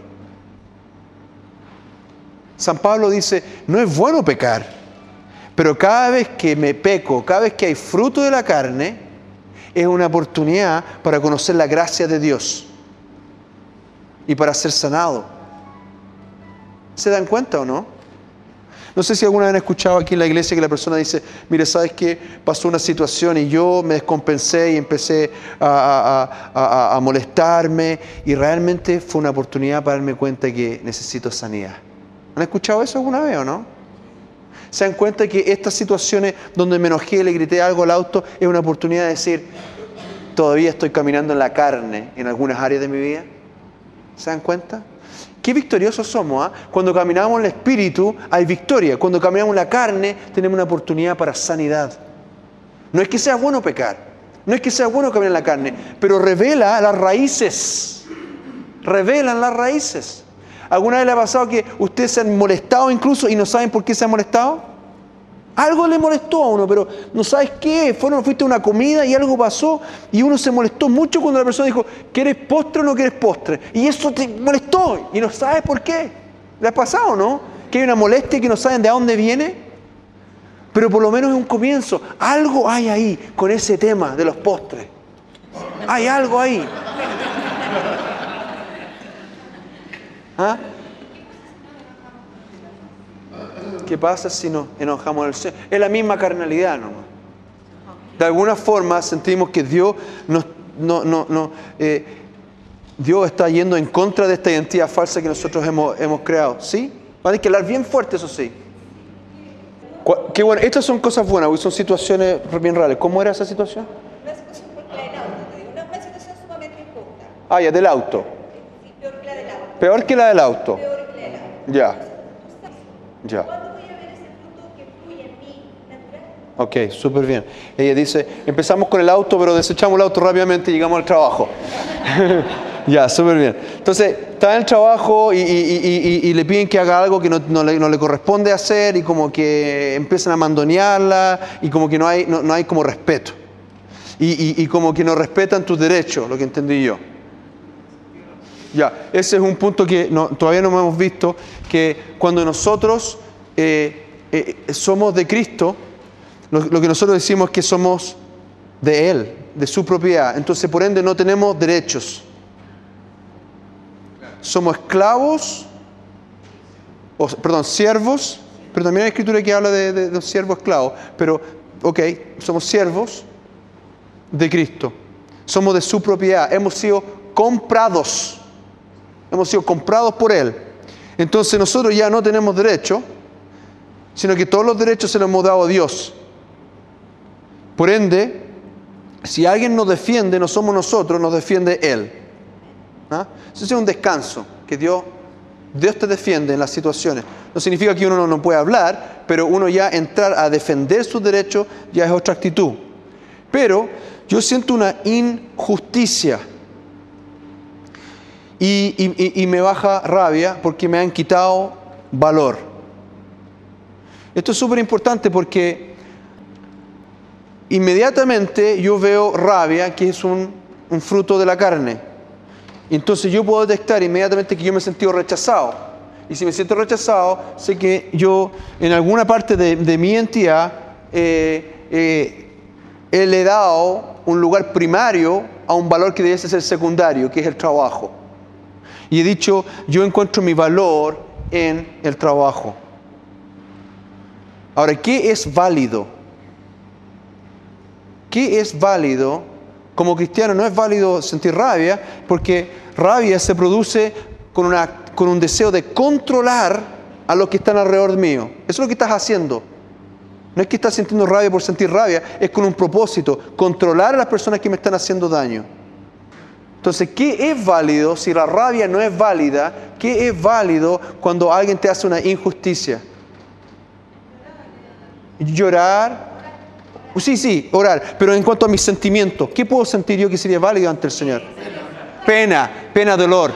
San Pablo dice, no es bueno pecar, pero cada vez que me peco, cada vez que hay fruto de la carne, es una oportunidad para conocer la gracia de Dios y para ser sanado. ¿Se dan cuenta o no? No sé si alguna vez han escuchado aquí en la iglesia que la persona dice, mire, ¿sabes qué? Pasó una situación y yo me descompensé y empecé a, molestarme y realmente fue una oportunidad para darme cuenta que necesito sanidad. ¿Han escuchado eso alguna vez o no? ¿Se dan cuenta que estas situaciones donde me enojé, le grité algo al auto, es una oportunidad de decir, todavía estoy caminando en la carne en algunas áreas de mi vida? ¿Se dan cuenta? Qué victoriosos somos. ¿ah? Cuando caminamos en el Espíritu hay victoria. Cuando caminamos en la carne tenemos una oportunidad para sanidad. No es que sea bueno pecar. No es que sea bueno caminar la carne. Pero revela las raíces. Revelan las raíces. ¿Alguna vez le ha pasado que ustedes se han molestado incluso y no saben por qué se han molestado? Algo le molestó a uno, pero no sabes qué. Fueron, fuiste a una comida y algo pasó y uno se molestó mucho cuando la persona dijo, ¿quieres postre o no quieres postre? Y eso te molestó y no sabes por qué. ¿Le ha pasado, no? Que hay una molestia que no saben de dónde viene. Pero por lo menos es un comienzo. Algo hay ahí con ese tema de los postres. Hay algo ahí. ¿Ah? ¿Qué pasa si nos enojamos al Señor? Es la misma carnalidad nomás. De alguna forma sentimos que Dios nos, no, no, no, eh, Dios está yendo en contra de esta identidad falsa que nosotros hemos, hemos creado. ¿Sí? Van a que hablar bien fuerte, eso sí. Qué bueno, estas son cosas buenas, porque son situaciones bien reales. ¿Cómo era esa situación? Una situación por la del auto, te digo, una, una situación sumamente injusta. Ah, ya, del auto. Sí, peor que la del auto. Peor que la del auto. Peor que la del auto. Ya, ya. Ok, súper bien. Ella dice, empezamos con el auto, pero desechamos el auto rápidamente y llegamos al trabajo. ya, súper bien. Entonces, está en el trabajo y, le piden que haga algo que no, le, no le corresponde hacer y como que empiezan a mandonearla y como que no hay, no, no hay como respeto. Y, como que no respetan tus derechos, lo que entendí yo. Ya, ese es un punto que todavía no hemos visto, que cuando nosotros eh, eh, somos de Cristo, lo, que nosotros decimos es que somos de Él, de su propiedad. Entonces, por ende, no tenemos derechos. Somos esclavos, o, perdón, siervos, pero también hay escritura que habla de, de, de siervo esclavo. Pero, ok, somos siervos de Cristo. Somos de su propiedad. Hemos sido comprados. Hemos sido comprados por Él. Entonces nosotros ya no tenemos derecho, sino que todos los derechos se los hemos dado a Dios. Por ende, si alguien nos defiende, no somos nosotros, nos defiende Él. ¿Ah? Eso es un descanso, que Dios, Dios te defiende en las situaciones. No significa que uno no, puede hablar, pero uno ya entrar a defender sus derechos ya es otra actitud. Pero yo siento una injusticia y- y me baja rabia porque me han quitado valor. Esto es súper importante porque inmediatamente yo veo rabia, que es un, fruto de la carne. Entonces yo puedo detectar inmediatamente que yo me he sentido rechazado. Y si me siento rechazado, sé que yo en alguna parte de, mi entidad eh, eh, he dado un lugar primario a un valor que debiese ser secundario, que es el trabajo. Y he dicho, yo encuentro mi valor en el trabajo. Ahora, ¿qué es válido? ¿Qué es válido? Como cristiano no es válido sentir rabia, porque rabia se produce con, una, con un deseo de controlar a los que están alrededor mío. Eso es lo que estás haciendo. No es que estás sintiendo rabia por sentir rabia, es con un propósito, controlar a las personas que me están haciendo daño. Entonces, ¿qué es válido si la rabia no es válida? ¿Qué es válido cuando alguien te hace una injusticia? Llorar. Sí, sí, orar. Pero en cuanto a mis sentimientos, ¿qué puedo sentir yo que sería válido ante el Señor? Pena, pena, dolor.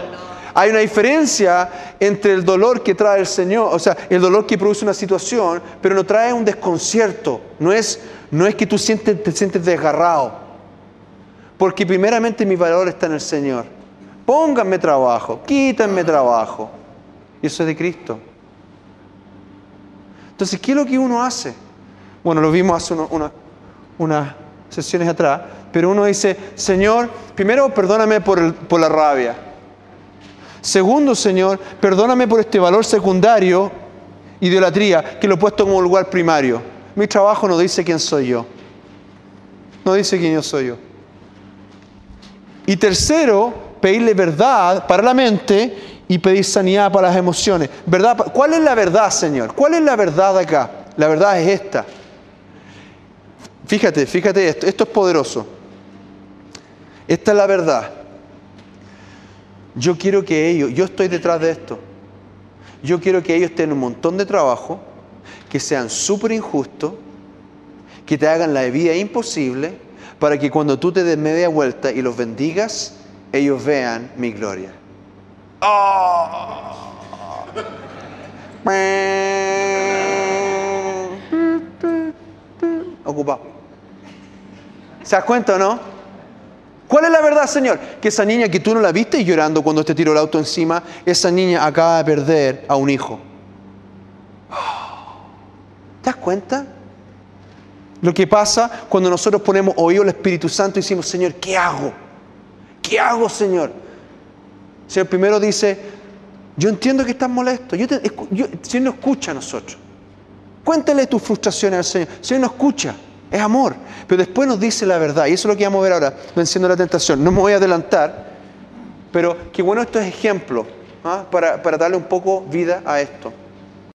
Hay una diferencia entre el dolor que trae el Señor, o sea, el dolor que produce una situación, pero no trae un desconcierto. No es, no es que tú sientes, te sientes desgarrado. Porque primeramente mi valor está en el Señor. Pónganme trabajo, quítanme trabajo. Y eso es de Cristo. Entonces, ¿qué es lo que uno hace? Bueno, lo vimos hace uno- una- unas sesiones atrás, pero uno dice, Señor, primero perdóname por, el- por la rabia. Segundo, Señor, perdóname por este valor secundario, idolatría, que lo he puesto como lugar primario. Mi trabajo no dice quién soy yo. No dice quién yo soy yo. Y tercero, pedirle verdad para la mente y pedir sanidad para las emociones. ¿Verdad? ¿Cuál es la verdad, Señor? ¿Cuál es la verdad acá? La verdad es esta. Fíjate, fíjate esto. Esto es poderoso. Esta es la verdad. Yo quiero que ellos, yo estoy detrás de esto. Yo quiero que ellos tengan un montón de trabajo, que sean súper injustos, que te hagan la vida imposible, para que cuando tú te des media vuelta y los bendigas, ellos vean mi gloria. ¡Oh! Ocupado. ¿Se das cuenta o no? ¿Cuál es la verdad, Señor? Que esa niña que tú no la viste llorando cuando te tiró el auto encima, esa niña acaba de perder a un hijo. ¿Te das cuenta? Lo que pasa cuando nosotros ponemos oído al Espíritu Santo y decimos, Señor, ¿qué hago? ¿Qué hago, Señor? El Señor primero dice, yo entiendo que estás molesto. Yo te- el Señor no escucha a nosotros. Cuéntale tus frustraciones al Señor. El Señor no escucha, es amor. Pero después nos dice la verdad. Y eso es lo que vamos a ver ahora, venciendo la tentación. No me voy a adelantar, pero qué bueno estos ejemplos ¿ah? para, para darle un poco vida a esto.